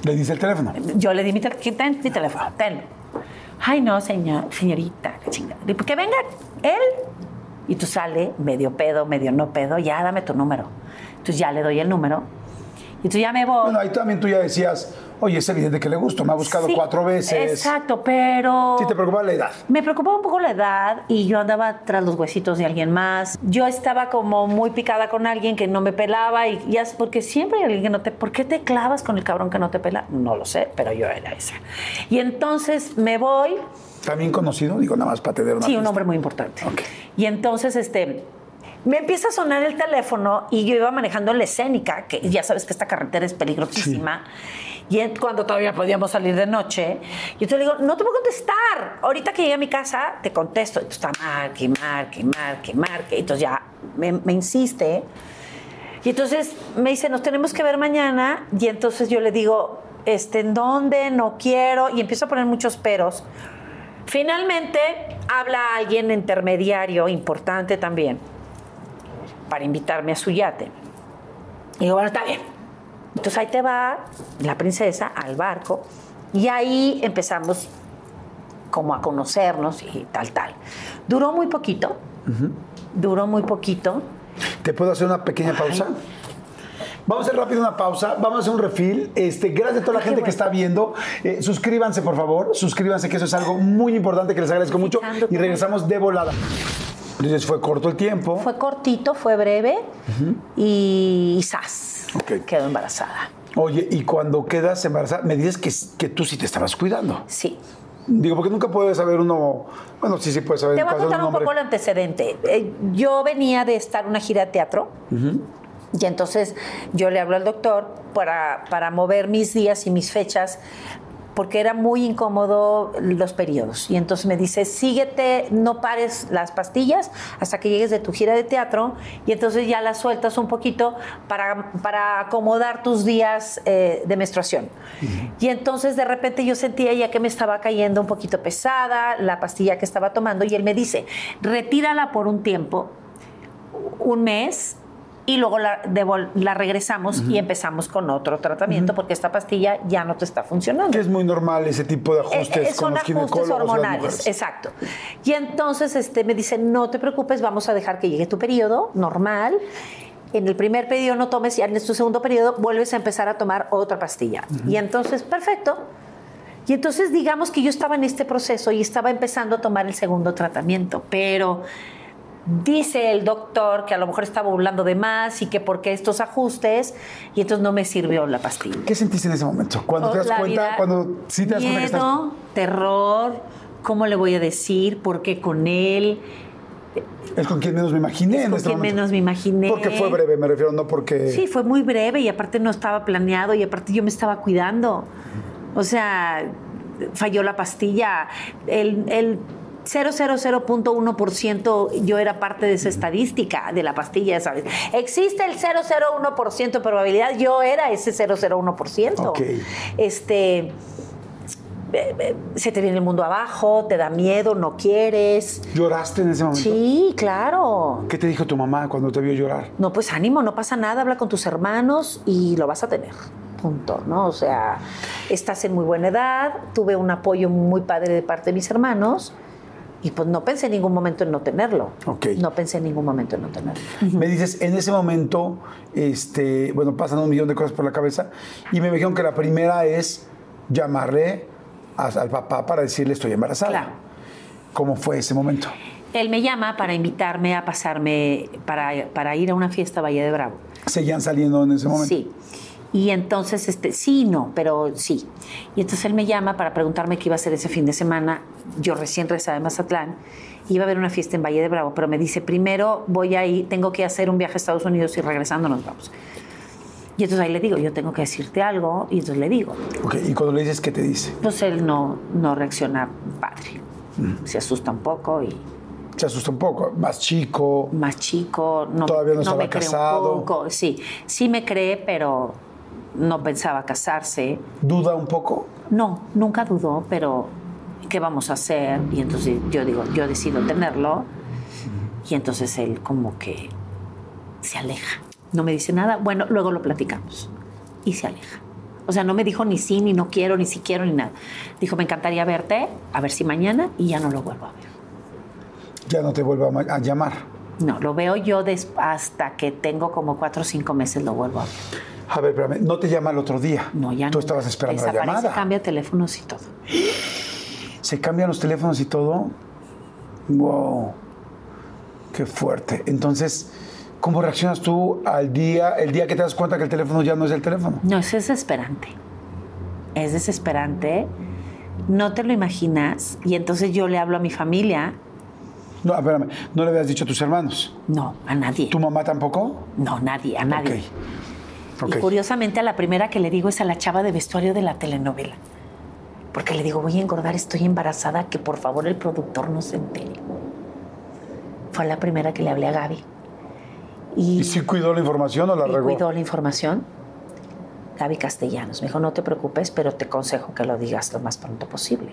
Le dice el teléfono. Yo le di mi, tel- ten, mi teléfono, tenlo. Ay, no, señor, señorita, chingada. Que venga él. Y tú sale medio pedo, medio no pedo, ya dame tu número. Entonces ya le doy el número. Y tú ya me voy. Bueno, ahí también tú ya decías, oye, es evidente que le gusto, me ha buscado Sí, cuatro veces. Exacto, pero. Sí, te preocupa la edad. Me preocupaba un poco la edad y yo andaba tras los huesitos de alguien más. Yo estaba como muy picada con alguien que no me pelaba y ya porque siempre hay alguien que no te... ¿Por qué te clavas con el cabrón que no te pela? No lo sé, pero yo era esa. Y entonces me voy, También conocido, digo, nada más para tener una sí, un pista. hombre muy importante. Ok. Y entonces este... Me empieza a sonar el teléfono y yo iba manejando la escénica, que ya sabes que esta carretera es peligrosísima. Y en- cuando todavía podíamos salir de noche. Y entonces le digo, no te puedo contestar. Ahorita que llegue a mi casa, te contesto. Y tú está marque, marque, marque, marque. Entonces ya me, me insiste. Y entonces me dice, nos tenemos que ver mañana. Y entonces yo le digo, este, ¿en dónde? No quiero. Y empiezo a poner muchos peros. Finalmente habla alguien intermediario, importante también, para invitarme a su yate. Y digo, bueno, está bien. Entonces ahí te va la princesa al barco y ahí empezamos como a conocernos y tal, tal. Duró muy poquito, duró muy poquito. ¿Te puedo hacer una pequeña pausa? Vamos a hacer rápido una pausa, vamos a hacer un refil. Este, gracias a toda la gente que está viendo. Eh, suscríbanse, por favor. Suscríbanse, que eso es algo muy importante que les agradezco mucho. Y regresamos de volada. Entonces fue corto el tiempo. Fue cortito, fue breve y, y ¡zas! Ok. Quedó embarazada. Oye, y cuando quedas embarazada, me dices que, que tú sí te estabas cuidando. Sí. Digo, porque nunca puede saber uno. Bueno, sí, sí puede saber. Te voy a contar un poco el antecedente. Eh, yo venía de estar en una gira de teatro. Y entonces yo le hablo al doctor para, para mover mis días y mis fechas porque era muy incómodo los periodos. Y entonces me dice, síguete, no pares las pastillas hasta que llegues de tu gira de teatro y entonces ya las sueltas un poquito para, para acomodar tus días eh, de menstruación. Y entonces de repente yo sentía ya que me estaba cayendo un poquito pesada la pastilla que estaba tomando y él me dice, retírala por un tiempo, un mes y luego la, regresamos y empezamos con otro tratamiento porque esta pastilla ya no te está funcionando. Que es muy normal ese tipo de Eh, ajustes eh, con son los ajustes hormonales, exacto. Y entonces este, me dice, no te preocupes, vamos a dejar que llegue tu periodo normal. En el primer periodo no tomes y en tu segundo periodo vuelves a empezar a tomar otra pastilla. Y entonces, perfecto. Y entonces digamos que yo estaba en este proceso y estaba empezando a tomar el segundo tratamiento, pero dice el doctor que a lo mejor estaba burlando de más y que porque estos ajustes y entonces no me sirvió la pastilla. ¿Qué sentiste en ese momento? Cuando te das cuenta, vida, cuando sí te das cuenta que estás. miedo, terror, ¿cómo le voy a decir? ¿Por qué con él? Es con quien menos me imaginé Es con este quien momento. menos me imaginé. Porque fue breve, me refiero, no porque. Sí, fue muy breve y aparte no estaba planeado y aparte yo me estaba cuidando. O sea, falló la pastilla. El, el 000.1% yo era parte de esa estadística de la pastilla, ¿sabes? Existe el 001% de probabilidad, yo era ese 001%. Ok. Este eh, eh, se te viene el mundo abajo, te da miedo, no quieres. ¿Lloraste en ese momento? Sí, claro. ¿Qué te dijo tu mamá cuando te vio llorar? No, pues ánimo, no pasa nada, habla con tus hermanos y lo vas a tener. Punto, ¿no? O sea, estás en muy buena edad, tuve un apoyo muy padre de parte de mis hermanos y pues no pensé en ningún momento en no tenerlo. No pensé en ningún momento en no tenerlo. Me dices, en ese momento, este, bueno, pasan un millón de cosas por la cabeza y me dijeron que la primera es llamarle a- al papá para decirle estoy embarazada. Claro. ¿Cómo fue ese momento? Él me llama para invitarme a pasarme, para, para ir a una fiesta a Valle de Bravo. ¿Seguían saliendo en ese momento? Sí. Y entonces, este, sí, no, pero sí. Y entonces él me llama para preguntarme qué iba a hacer ese fin de semana. Yo recién regresaba de Mazatlán. Iba a haber una fiesta en Valle de Bravo, pero me dice, primero voy a ir, tengo que hacer un viaje a Estados Unidos y regresando nos vamos. Y entonces ahí le digo, yo tengo que decirte algo. Y entonces le digo, Ok, y cuando le dices, ¿qué te dice? pues él no, no reacciona padre. Se asusta un poco y Se asusta un poco, más chico. más chico, no, Todavía no estaba me cree casado. un poco. Sí, sí me cree, pero no pensaba casarse. ¿Duda un poco? No, nunca dudó, pero ¿qué vamos a hacer? Y entonces yo digo, yo decido tenerlo. Y entonces él como que se aleja. No me dice nada. Bueno, luego lo platicamos. Y se aleja. O sea, no me dijo ni sí, ni no quiero, ni si quiero, ni nada. Dijo, me encantaría verte, a ver si mañana, y ya no lo vuelvo a ver. Ya no te vuelvo a, ma- a llamar. No, lo veo yo hasta que tengo como cuatro o cinco meses, lo vuelvo a ver. A ver, espérame, no te llama el otro día. No, ya Tú no. estabas esperando la llamada. cambia teléfonos y todo. (gasps) Se cambian los teléfonos y todo. Wow. Qué fuerte. Entonces, ¿cómo reaccionas tú al día, el día que te das cuenta que el teléfono ya no es el teléfono? No, es desesperante. Es desesperante. No te lo imaginas. Y entonces yo le hablo a mi familia. No, espérame, no le habías dicho a tus hermanos. No, a nadie. ¿Tu mamá tampoco? No, nadie, a nadie. Y curiosamente a la primera que le digo es a la chava de vestuario de la telenovela. Porque le digo, voy a engordar, estoy embarazada, que por favor el productor no se entere. Fue la primera que le hablé a Gaby. ¿Y si cuidó la información o la regó? cuidó la información. Gaby Castellanos me dijo, no te preocupes, pero te aconsejo que lo digas lo más pronto posible.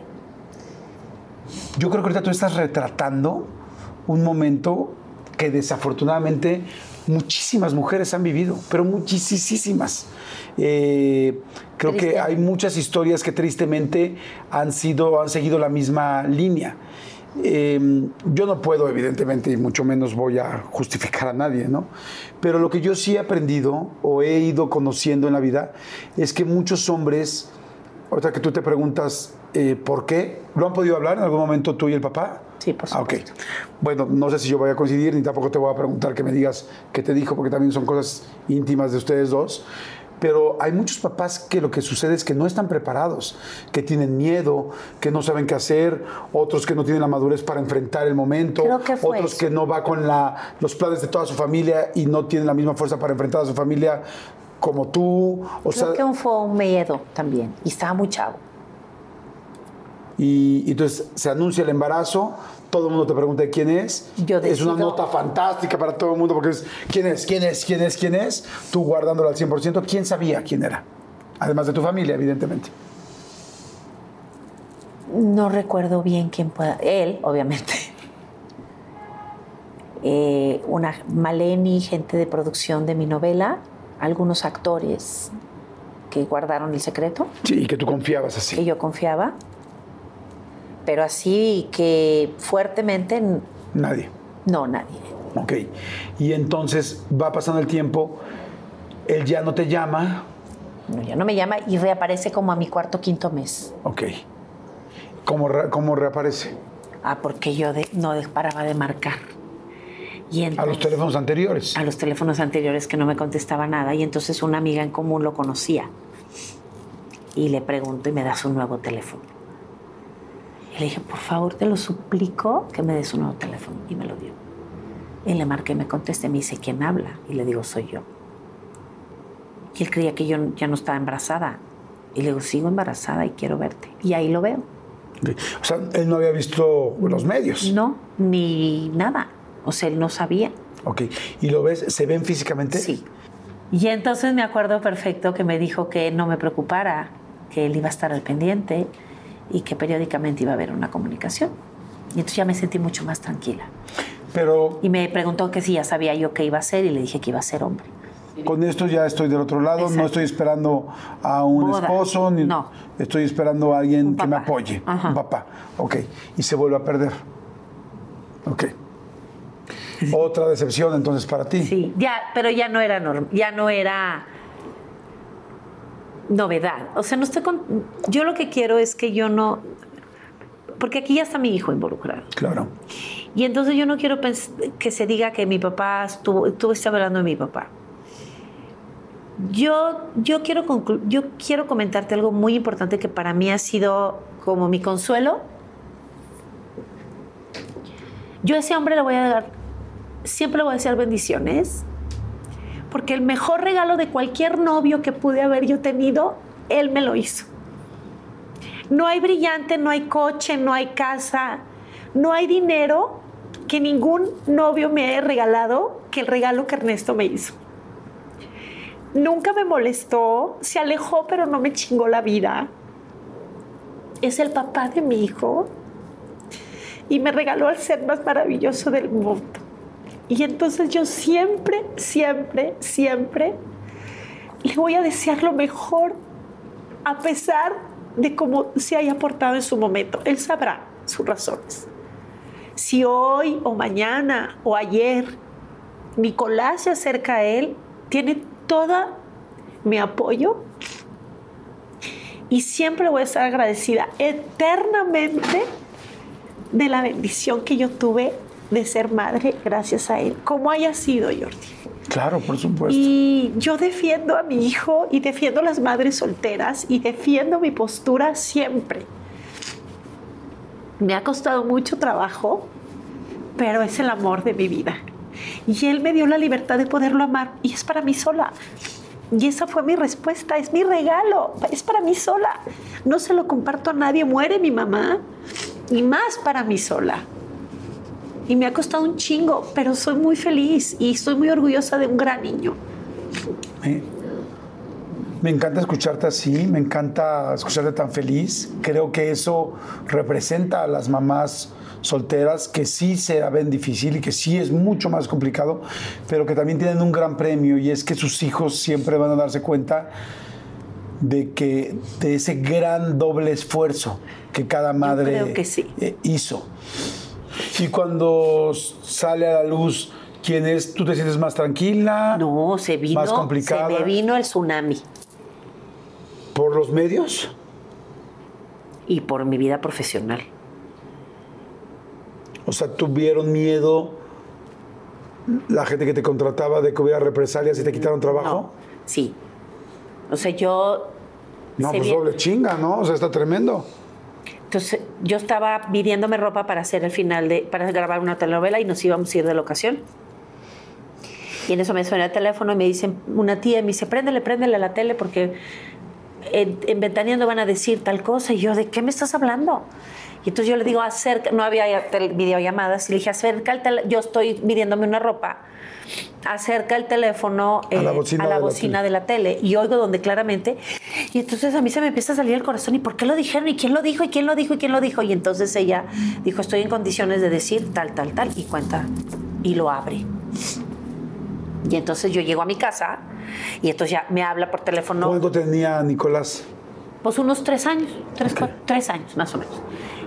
Yo creo que ahorita tú estás retratando un momento que desafortunadamente muchísimas mujeres han vivido, pero muchísimas. Eh, creo que hay muchas historias que tristemente han sido, han seguido la misma línea. Eh, yo no puedo, evidentemente, y mucho menos voy a justificar a nadie, ¿no? Pero lo que yo sí he aprendido o he ido conociendo en la vida es que muchos hombres, ahorita que tú te preguntas eh, por qué, ¿lo han podido hablar en algún momento tú y el papá? Sí, por Ah, ok. supuesto. Bueno, no sé si yo voy a coincidir, ni tampoco te voy a preguntar que me digas qué te dijo, porque también son cosas íntimas de ustedes dos. Pero hay muchos papás que lo que sucede es que no están preparados, que tienen miedo, que no saben qué hacer, otros que no tienen la madurez para enfrentar el momento, Creo que fue otros eso. que no va con la, los planes de toda su familia y no tienen la misma fuerza para enfrentar a su familia como tú. O Creo sea, que fue un miedo también. Y estaba muy chavo. Y, y entonces se anuncia el embarazo, todo el mundo te pregunta quién es. Yo es una nota fantástica para todo el mundo porque es quién es, quién es, quién es, quién es. Tú guardándolo al 100%, ¿quién sabía quién era? Además de tu familia, evidentemente. No recuerdo bien quién pueda. Él, obviamente. (laughs) Eh, una Maleni, gente de producción de mi novela, algunos actores que guardaron el secreto, Sí, y que tú confiabas que así. yo confiaba, pero así que fuertemente, Nadie. no, nadie. Ok. Y entonces va pasando el tiempo, él ya no te llama. No, ya no me llama y reaparece como a mi cuarto quinto mes. Ok. ¿Cómo, re- cómo reaparece? Ah, porque yo de- no paraba de marcar. Y A los entonces- teléfonos anteriores. a los teléfonos anteriores que no me contestaba nada y entonces una amiga en común lo conocía y le pregunto y me das un nuevo teléfono. Y le dije, por favor, te lo suplico que me des un nuevo teléfono y me lo dio. Y le marqué me contesté, me dice, ¿quién habla? Y le digo, soy yo. Y él creía que yo ya no estaba embarazada. Y le digo, sigo embarazada y quiero verte. Y ahí lo veo. O sea, él no había visto los medios. No, ni nada. O sea, él no sabía. Ok. ¿Y lo ves? ¿Se ven físicamente? Sí. Y entonces me acuerdo perfecto que me dijo que no me preocupara, que él iba a estar al pendiente y que periódicamente iba a haber una comunicación. Y entonces ya me sentí mucho más tranquila. Pero Y me preguntó que si ya sabía yo qué iba a hacer y le dije que iba a ser hombre. Con esto ya estoy del otro lado, no estoy esperando a un Boda. esposo, ni No. estoy esperando a alguien Un que me apoye, Ajá. un papá. Ok, y se vuelve a perder. Ok. Otra decepción entonces para ti. Sí, ya, pero ya no era norm- ya no era novedad. O sea, no estoy con yo lo que quiero es que yo no porque aquí ya está mi hijo involucrado. Claro. Y entonces yo no quiero que se diga que mi papá estuvo, tú estás hablando de mi papá. Yo, yo, quiero yo quiero comentarte algo muy importante que para mí ha sido como mi consuelo. Yo a ese hombre le voy a dar, siempre le voy a decir bendiciones, porque el mejor regalo de cualquier novio que pude haber yo tenido, él me lo hizo. No hay brillante, no hay coche, no hay casa, no hay dinero que ningún novio me haya regalado que el regalo que Ernesto me hizo. Nunca me molestó, se alejó, pero no me chingó la vida. Es el papá de mi hijo y me regaló al ser más maravilloso del mundo. Y entonces yo siempre, siempre, siempre le voy a desear lo mejor a pesar de cómo se haya portado en su momento. Él sabrá sus razones. Si hoy o mañana o ayer Nicolás se acerca a él, tiene todo mi apoyo y siempre voy a estar agradecida eternamente de la bendición que yo tuve de ser madre gracias a él, como haya sido Jordi. Claro, por supuesto. Y yo defiendo a mi hijo y defiendo a las madres solteras y defiendo mi postura siempre. Me ha costado mucho trabajo, pero es el amor de mi vida. Y él me dio la libertad de poderlo amar y es para mí sola. Y esa fue mi respuesta, es mi regalo, es para mí sola. No se lo comparto a nadie, muere mi mamá y más para mí sola. Y me ha costado un chingo, pero soy muy feliz y estoy muy orgullosa de un gran niño. Me, me encanta escucharte así, me encanta escucharte tan feliz. Creo que eso representa a las mamás solteras que sí se la ven difícil y que sí es mucho más complicado, pero que también tienen un gran premio y es que sus hijos siempre van a darse cuenta de que de ese gran doble esfuerzo que cada madre creo que sí. eh, hizo. Y cuando sale a la luz quién es, tú te sientes más tranquila. No, se vino, Más complicada. se me vino el tsunami ¿Por los medios? y por mi vida profesional. O sea, tuvieron miedo la gente que te contrataba de que hubiera represalias y te quitaron trabajo. No, sí. O sea, yo No, se pues doble chinga, ¿no? O sea, está tremendo. Entonces, yo estaba midiéndome ropa para hacer el final de, para grabar una telenovela y nos íbamos a ir de locación. Y en eso me suena el teléfono y me dicen, una tía me dice, préndele, préndele a la tele porque en, en Ventaneando van a decir tal cosa. Y yo, ¿de qué me estás hablando? Y entonces yo le digo, acerca, no había videollamadas, y le dije, acerca el yo estoy midiéndome una ropa, acerca el teléfono A la eh, bocina a la de la bocina tele. de la tele y oigo donde claramente y entonces a mí se me empieza a salir el corazón y por qué lo dijeron y quién lo dijo y quién lo dijo y quién lo dijo y entonces ella dijo estoy en condiciones de decir tal tal tal y cuenta y lo abre. Y entonces yo llego a mi casa y entonces ya me habla por teléfono. ¿Cuánto tenía Nicolás? pues unos tres años, tres, cuatro- tres años más o menos.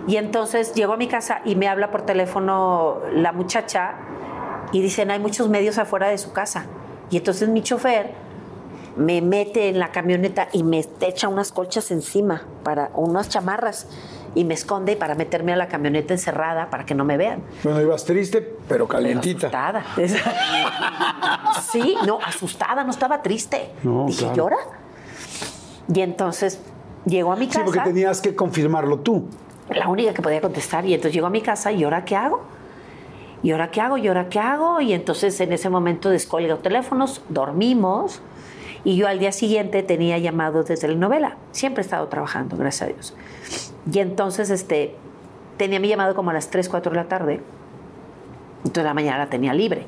Y entonces llego a mi casa y me habla por teléfono la muchacha y dicen, hay muchos medios afuera de su casa. Y entonces mi chofer me mete en la camioneta y me echa unas colchas encima, para unas chamarras, y me esconde para meterme a la camioneta encerrada para que no me vean. Bueno, ibas triste, pero Pero calientita. asustada. (laughs) sí, no, asustada, no estaba triste. No, Dije, claro. ¿llora? Y entonces llego a mi Sí, casa. porque tenías que confirmarlo tú. la única que podía contestar. Y entonces llego a mi casa y ahora qué hago? ¿Y ahora qué hago? ¿Y ahora qué hago? Y entonces en ese momento descolgo teléfonos, dormimos y yo al día siguiente tenía llamados de telenovela. Siempre he estado trabajando, gracias a Dios. Y entonces este, tenía mi llamado como a las 3, 4 de la tarde. Entonces la mañana la tenía libre.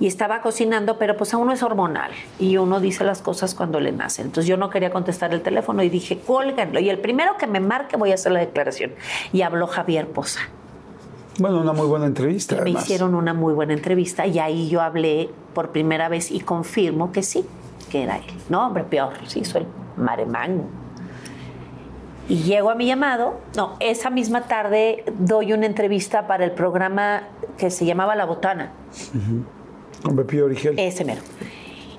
Y estaba cocinando, pero pues a uno es hormonal y uno dice las cosas cuando le nacen. Entonces yo no quería contestar el teléfono y dije, cuélganlo. Y el primero que me marque voy a hacer la declaración. Y habló Javier Poza. Bueno, una muy buena entrevista. Me hicieron una muy buena entrevista y ahí yo hablé por primera vez y confirmo que sí, que era él. No, hombre, peor, sí, soy maremán. Y llego a mi llamado. No, esa misma tarde doy una entrevista para el programa que se llamaba La Botana. Con Pepillo Origel. Ese mero.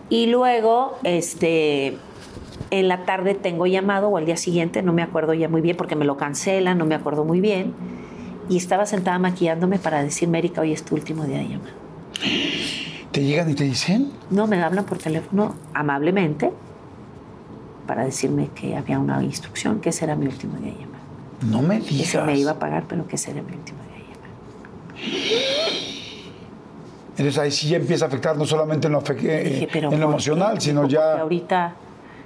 Y luego, este, en la tarde tengo llamado, o al día siguiente, no me acuerdo ya muy bien, porque me lo cancelan, no me acuerdo muy bien. Y estaba sentada maquillándome para decirme, Erika, hoy es tu último día de llamada. ¿Te llegan y te dicen? No, me hablan por teléfono amablemente para decirme que había una instrucción, que ese era mi último día de llamada. No me Que digas. se me iba a pagar, pero que ese era mi último día de llamada. Entonces ahí sí ya empieza a afectar no solamente en lo, eh, Dije, pero en lo ¿por emocional, qué? sino Dijo, ya... ahorita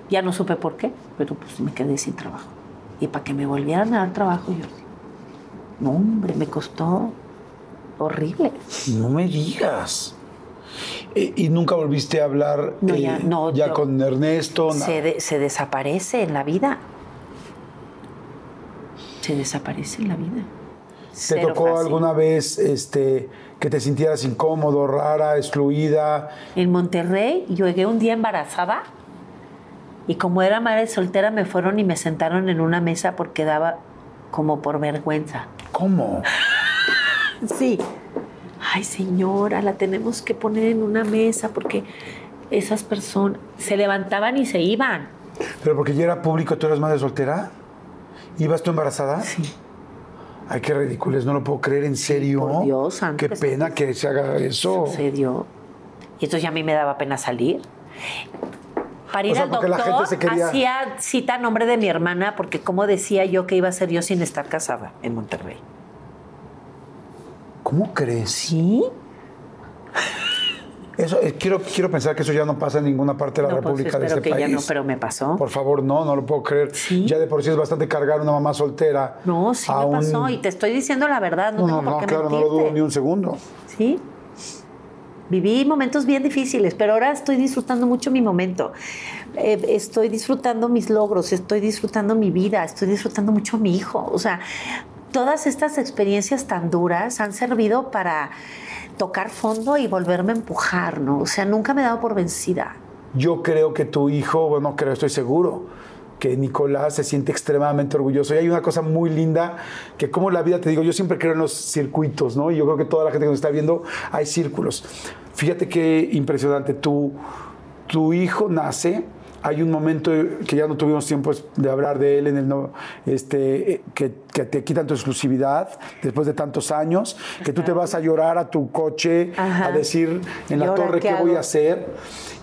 ya no supe por qué, pero pues me quedé sin trabajo. Y para que me volvieran a dar trabajo, yo. No, hombre, me costó horrible. No me digas. Eh, ¿Y nunca volviste a hablar No, eh, ya, no, ya con Ernesto? Se, de- se desaparece en la vida. Se desaparece en la vida. ¿Te Cero tocó fácil. alguna vez este, que te sintieras incómodo, rara, excluida? En Monterrey llegué un día embarazada y como era madre soltera me fueron y me sentaron en una mesa porque daba como por vergüenza. ¿Cómo? Sí. Ay, señora, la tenemos que poner en una mesa porque esas personas se levantaban y se iban. ¿Pero porque ya era público, tú eras madre soltera? ¿Ibas tú embarazada? Sí. Ay, qué ridículo, no lo puedo creer, ¿en serio? por Dios, santo Qué pena que se haga eso. Sucedió. Y entonces ya a mí me daba pena salir. Para ir O sea, al porque la doctor, gente se quería- hacía cita a nombre de mi hermana, porque como decía yo que iba a ser yo sin estar casada en Monterrey. ¿Cómo crees? ¿Sí? (laughs) Eso, eh, quiero, quiero pensar que eso ya no pasa en ninguna parte de la No, pues, República de espero este que país. ya no, pero me pasó. Por favor, no, no lo puedo creer. Sí. Ya de por sí es bastante cargar una mamá soltera. No, sí me un- pasó. Y te estoy diciendo la verdad, no, No, tengo no, por qué claro, no lo dudo ni un segundo. Sí. Viví momentos bien difíciles, pero ahora estoy disfrutando mucho mi momento. Eh, estoy disfrutando mis logros, estoy disfrutando mi vida, estoy disfrutando mucho mi hijo. O sea, todas estas experiencias tan duras han servido para tocar fondo y volverme a empujar, ¿no? O sea, nunca me he dado por vencida. Yo creo que tu hijo, bueno, creo, estoy seguro, que Nicolás se siente extremadamente orgulloso. Y hay una cosa muy linda, que como la vida, te digo, yo siempre creo en los circuitos, ¿no? Y yo creo que toda la gente que nos está viendo, hay círculos. Fíjate qué impresionante, tu, tu hijo nace, hay un momento que ya no tuvimos tiempo de hablar de él en el no, este eh, que, que te quitan tu exclusividad después de tantos años, que tú te vas a llorar a tu coche Ajá. a decir en ¿Y la torre qué qué voy a hacer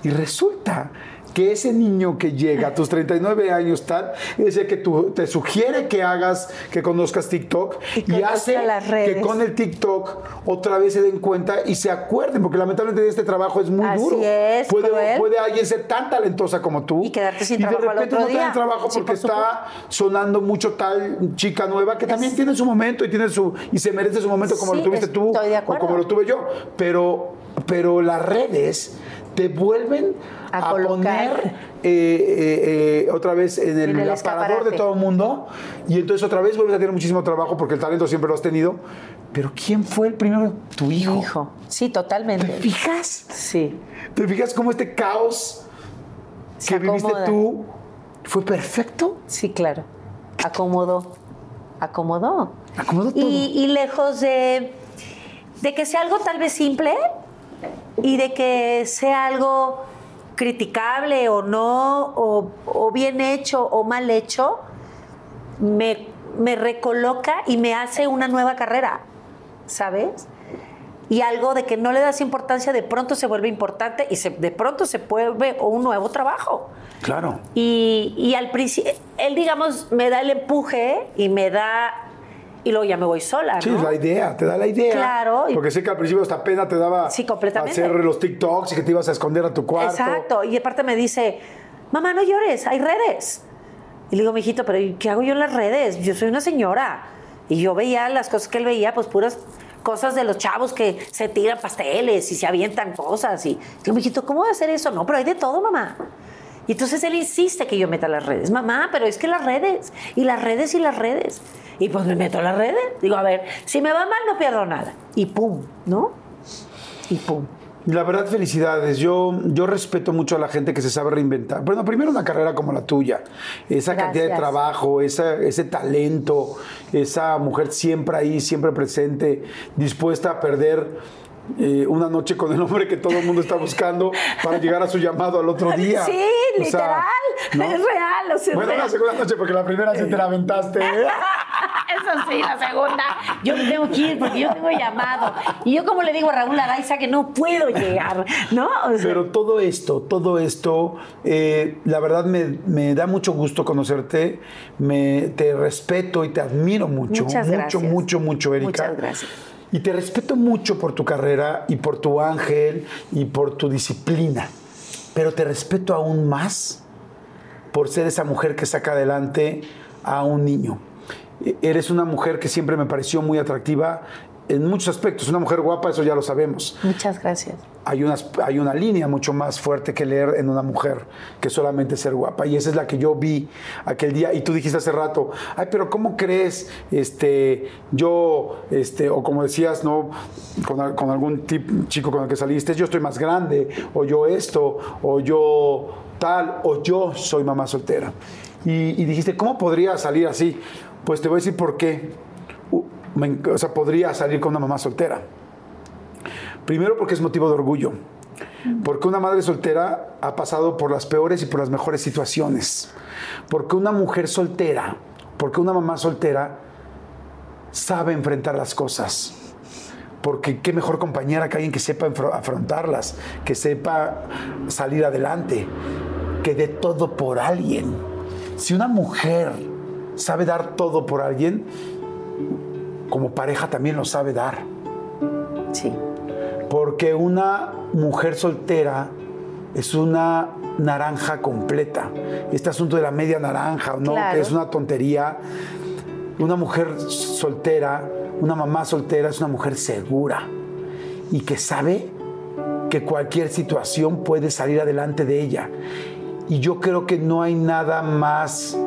y resulta que ese niño que llega a tus 39 años tal, es el que tú, te sugiere que hagas, que conozcas TikTok Y y, hace las que con el TikTok otra vez se den cuenta y se acuerden, porque lamentablemente este trabajo es muy Así duro. es, puede, cruel. puede alguien ser tan talentosa como tú Y quedarte sin y de trabajo al repente otro no tener día. trabajo Sí, porque por está sonando mucho tal chica nueva que también tiene su momento y tiene su y se merece su momento como Sí, lo tuviste tú de o como lo tuve yo, pero pero las redes te vuelven A poner eh, eh, eh, otra vez en el, En el aparador de todo el mundo y entonces otra vez vuelves a tener muchísimo trabajo porque el talento siempre lo has tenido. Pero ¿quién fue el primero? Tu hijo. Sí, ¿Te totalmente. fijas? Sí. ¿Te fijas cómo este caos Se que viviste tú fue perfecto? Sí, claro. Acomodó. Acomodó. Acomodó todo. Y, y lejos de, de que sea algo tal vez simple y de que sea algo criticable o no, o, o bien hecho o mal hecho, me, me recoloca y me hace una nueva carrera, ¿sabes? Y algo de que no le das importancia, de pronto se vuelve importante y se, de pronto se vuelve un nuevo trabajo. Claro. Y, y al principio, él, digamos, me da el empuje y me da. Y luego ya me voy sola, Sí, ¿no? es la idea, te da la idea. Claro, Porque sé que al principio esta pena te daba Sí, completamente. hacer los TikToks y que te ibas a esconder a tu cuarto. Exacto. Y aparte me dice, mamá, no llores, hay redes. Y le digo, mijito, pero ¿y ¿qué hago yo en las redes? Yo soy una señora. Y yo veía las cosas que él veía, pues puras cosas de los chavos que se tiran pasteles y se avientan cosas. Y digo, mijito, ¿cómo voy a hacer eso? No, pero hay de todo, mamá. Y entonces él insiste que yo meta las redes. Mamá, pero es que las redes, y las redes, y las redes. Y pues me meto a las redes. Digo, a ver, si me va mal no pierdo nada. Y pum, ¿no? Y pum. La verdad, felicidades. Yo, yo respeto mucho a la gente que se sabe reinventar. Bueno, primero una carrera como la tuya, esa cantidad de trabajo, esa, ese talento, esa mujer siempre ahí, siempre presente, dispuesta a perder eh, una noche con el hombre que todo el mundo está buscando para llegar a su llamado al otro día. Sí, O sea, literal. ¿no? Es real. O sea, es Bueno, real. la segunda noche, porque la primera sí te la aventaste. ¿eh? (laughs) Eso sí, la segunda. Yo me tengo que ir porque yo tengo llamado. Y yo como le digo a Raúl Araiza que no puedo llegar, ¿no? O sea, Pero todo esto, todo esto, eh, la verdad me, me da mucho gusto conocerte, me, te respeto y te admiro mucho, Muchas mucho, gracias. mucho, mucho, Erika. Muchas gracias. Y te respeto mucho por tu carrera y por tu ángel y por tu disciplina, pero te respeto aún más por ser esa mujer que saca adelante a un niño. E- Eres una mujer que siempre me pareció muy atractiva en muchos aspectos. Una mujer guapa, eso ya lo sabemos. Muchas gracias. Hay, unas, hay una línea mucho más fuerte que leer en una mujer que solamente ser guapa. Y esa es la que yo vi aquel día. Y tú dijiste hace rato, ay, pero ¿cómo crees? Este, yo, este, o como decías, ¿no? Con, con algún tip, chico con el que saliste, yo estoy más grande, o yo esto, o yo tal, o yo soy mamá soltera. Y, y dijiste, ¿cómo podría salir así? Pues te voy a decir por qué. Me- o sea, podría salir con una mamá soltera. Primero porque es motivo de orgullo. Porque una madre soltera ha pasado por las peores y por las mejores situaciones. Porque una mujer soltera, porque una mamá soltera sabe enfrentar las cosas. Porque qué mejor compañera que alguien que sepa afrontarlas, que sepa salir adelante, que dé todo por alguien. Si una mujer sabe dar todo por alguien, como pareja también lo sabe dar. Sí. Porque una mujer soltera es una naranja completa. Este asunto de la media naranja, ¿no? Claro. Que es una tontería. Una mujer soltera, una mamá soltera es una mujer segura y que sabe que cualquier situación puede salir adelante de ella. Y yo creo que no hay nada más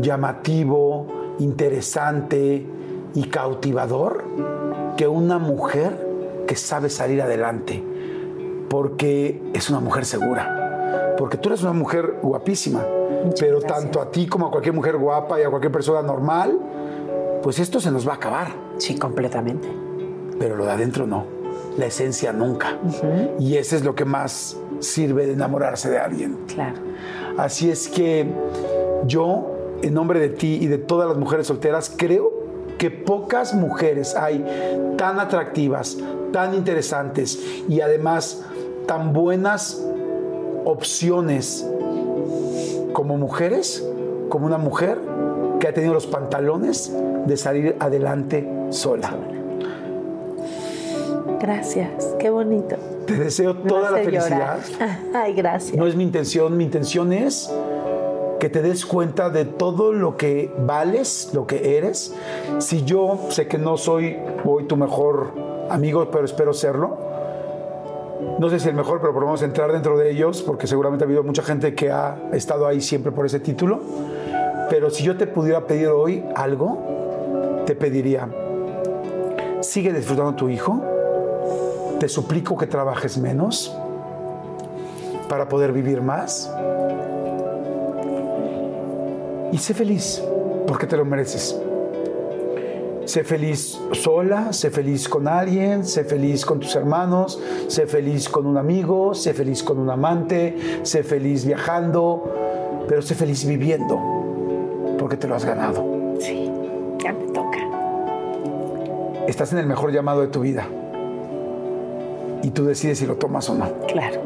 llamativo, interesante y cautivador que una mujer que sabe salir adelante, porque es una mujer segura, porque tú eres una mujer guapísima, pero gracias. tanto a ti como a cualquier mujer guapa y a cualquier persona normal, pues esto se nos va a acabar, Sí, completamente. pero lo de adentro no, la esencia nunca. Y ese es lo que más sirve de enamorarse de alguien. Claro. Así es que yo, en nombre de ti y de todas las mujeres solteras, creo que pocas mujeres hay tan atractivas, tan interesantes y además tan buenas opciones como mujeres, como una mujer que ha tenido los pantalones de salir adelante sola. Gracias. Qué bonito. Te deseo toda la felicidad. llorar. (laughs) Ay, gracias. No es mi intención, mi intención es que te des cuenta de todo lo que vales, lo que eres. Si yo sé que no soy hoy tu mejor amigo, pero espero serlo. No sé si el mejor, pero vamos a entrar dentro de ellos, porque seguramente ha habido mucha gente que ha estado ahí siempre por ese título. Pero si yo te pudiera pedir hoy algo, te pediría, sigue disfrutando tu hijo, te suplico que trabajes menos, para poder vivir más. Y sé feliz, porque te lo mereces. Sé feliz sola, sé feliz con alguien, sé feliz con tus hermanos, sé feliz con un amigo, sé feliz con un amante, sé feliz viajando, pero sé feliz viviendo, porque te lo has ganado. Sí, ya me toca. Estás en el mejor llamado de tu vida. Y tú decides si lo tomas o no, Claro.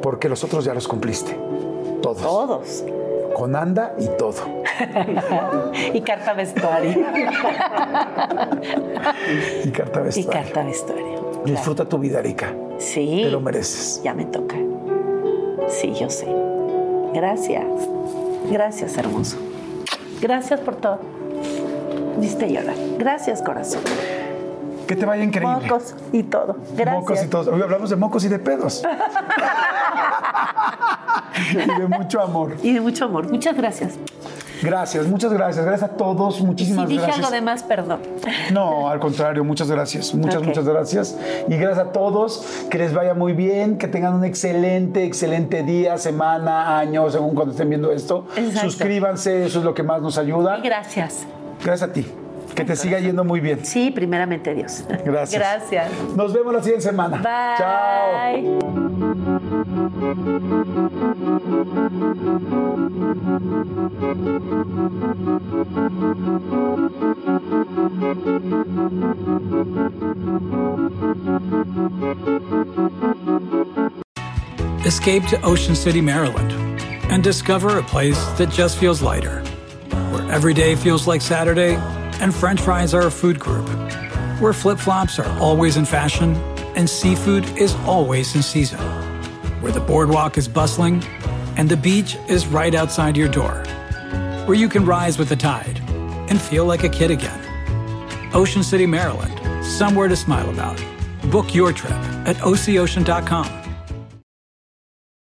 porque los otros ya los cumpliste. Todos. Todos. Con anda y todo. (laughs) Y carta vestuario. Y carta y vestuario. carta vestuario. Disfruta tu vida, Erika. Sí. Te lo mereces. Ya me toca. Sí, yo sé. Gracias. Gracias, hermoso. Gracias por todo. Viste llorar. Gracias, corazón. Que te vaya increíble. Mocos y todo. Gracias. Mocos y todo. Hoy hablamos de mocos y de pedos. (laughs) (laughs) y de mucho amor. Y de mucho amor. Muchas gracias. Gracias, muchas gracias. Gracias a todos. Si Muchísimas dije gracias. algo de más, perdón. No, al contrario, muchas gracias. Muchas, muchas gracias. Y gracias a todos. Que les vaya muy bien. Que tengan un excelente, excelente día, semana, año, según cuando estén viendo esto. Exacto. Suscríbanse, eso es lo que más nos ayuda. Y gracias. Gracias a ti. Que te siga yendo muy bien. Sí, primeramente Dios. Gracias. Gracias. Nos vemos la siguiente semana. Bye. Chao. Escape to Ocean City, Maryland, and discover a place that just feels lighter, where every day feels like Saturday and French fries are a food group, where flip flops are always in fashion and seafood is always in season, where the boardwalk is bustling and the beach is right outside your door, where you can rise with the tide and feel like a kid again. Ocean City, Maryland, somewhere to smile about. Book your trip at OCOcean.com.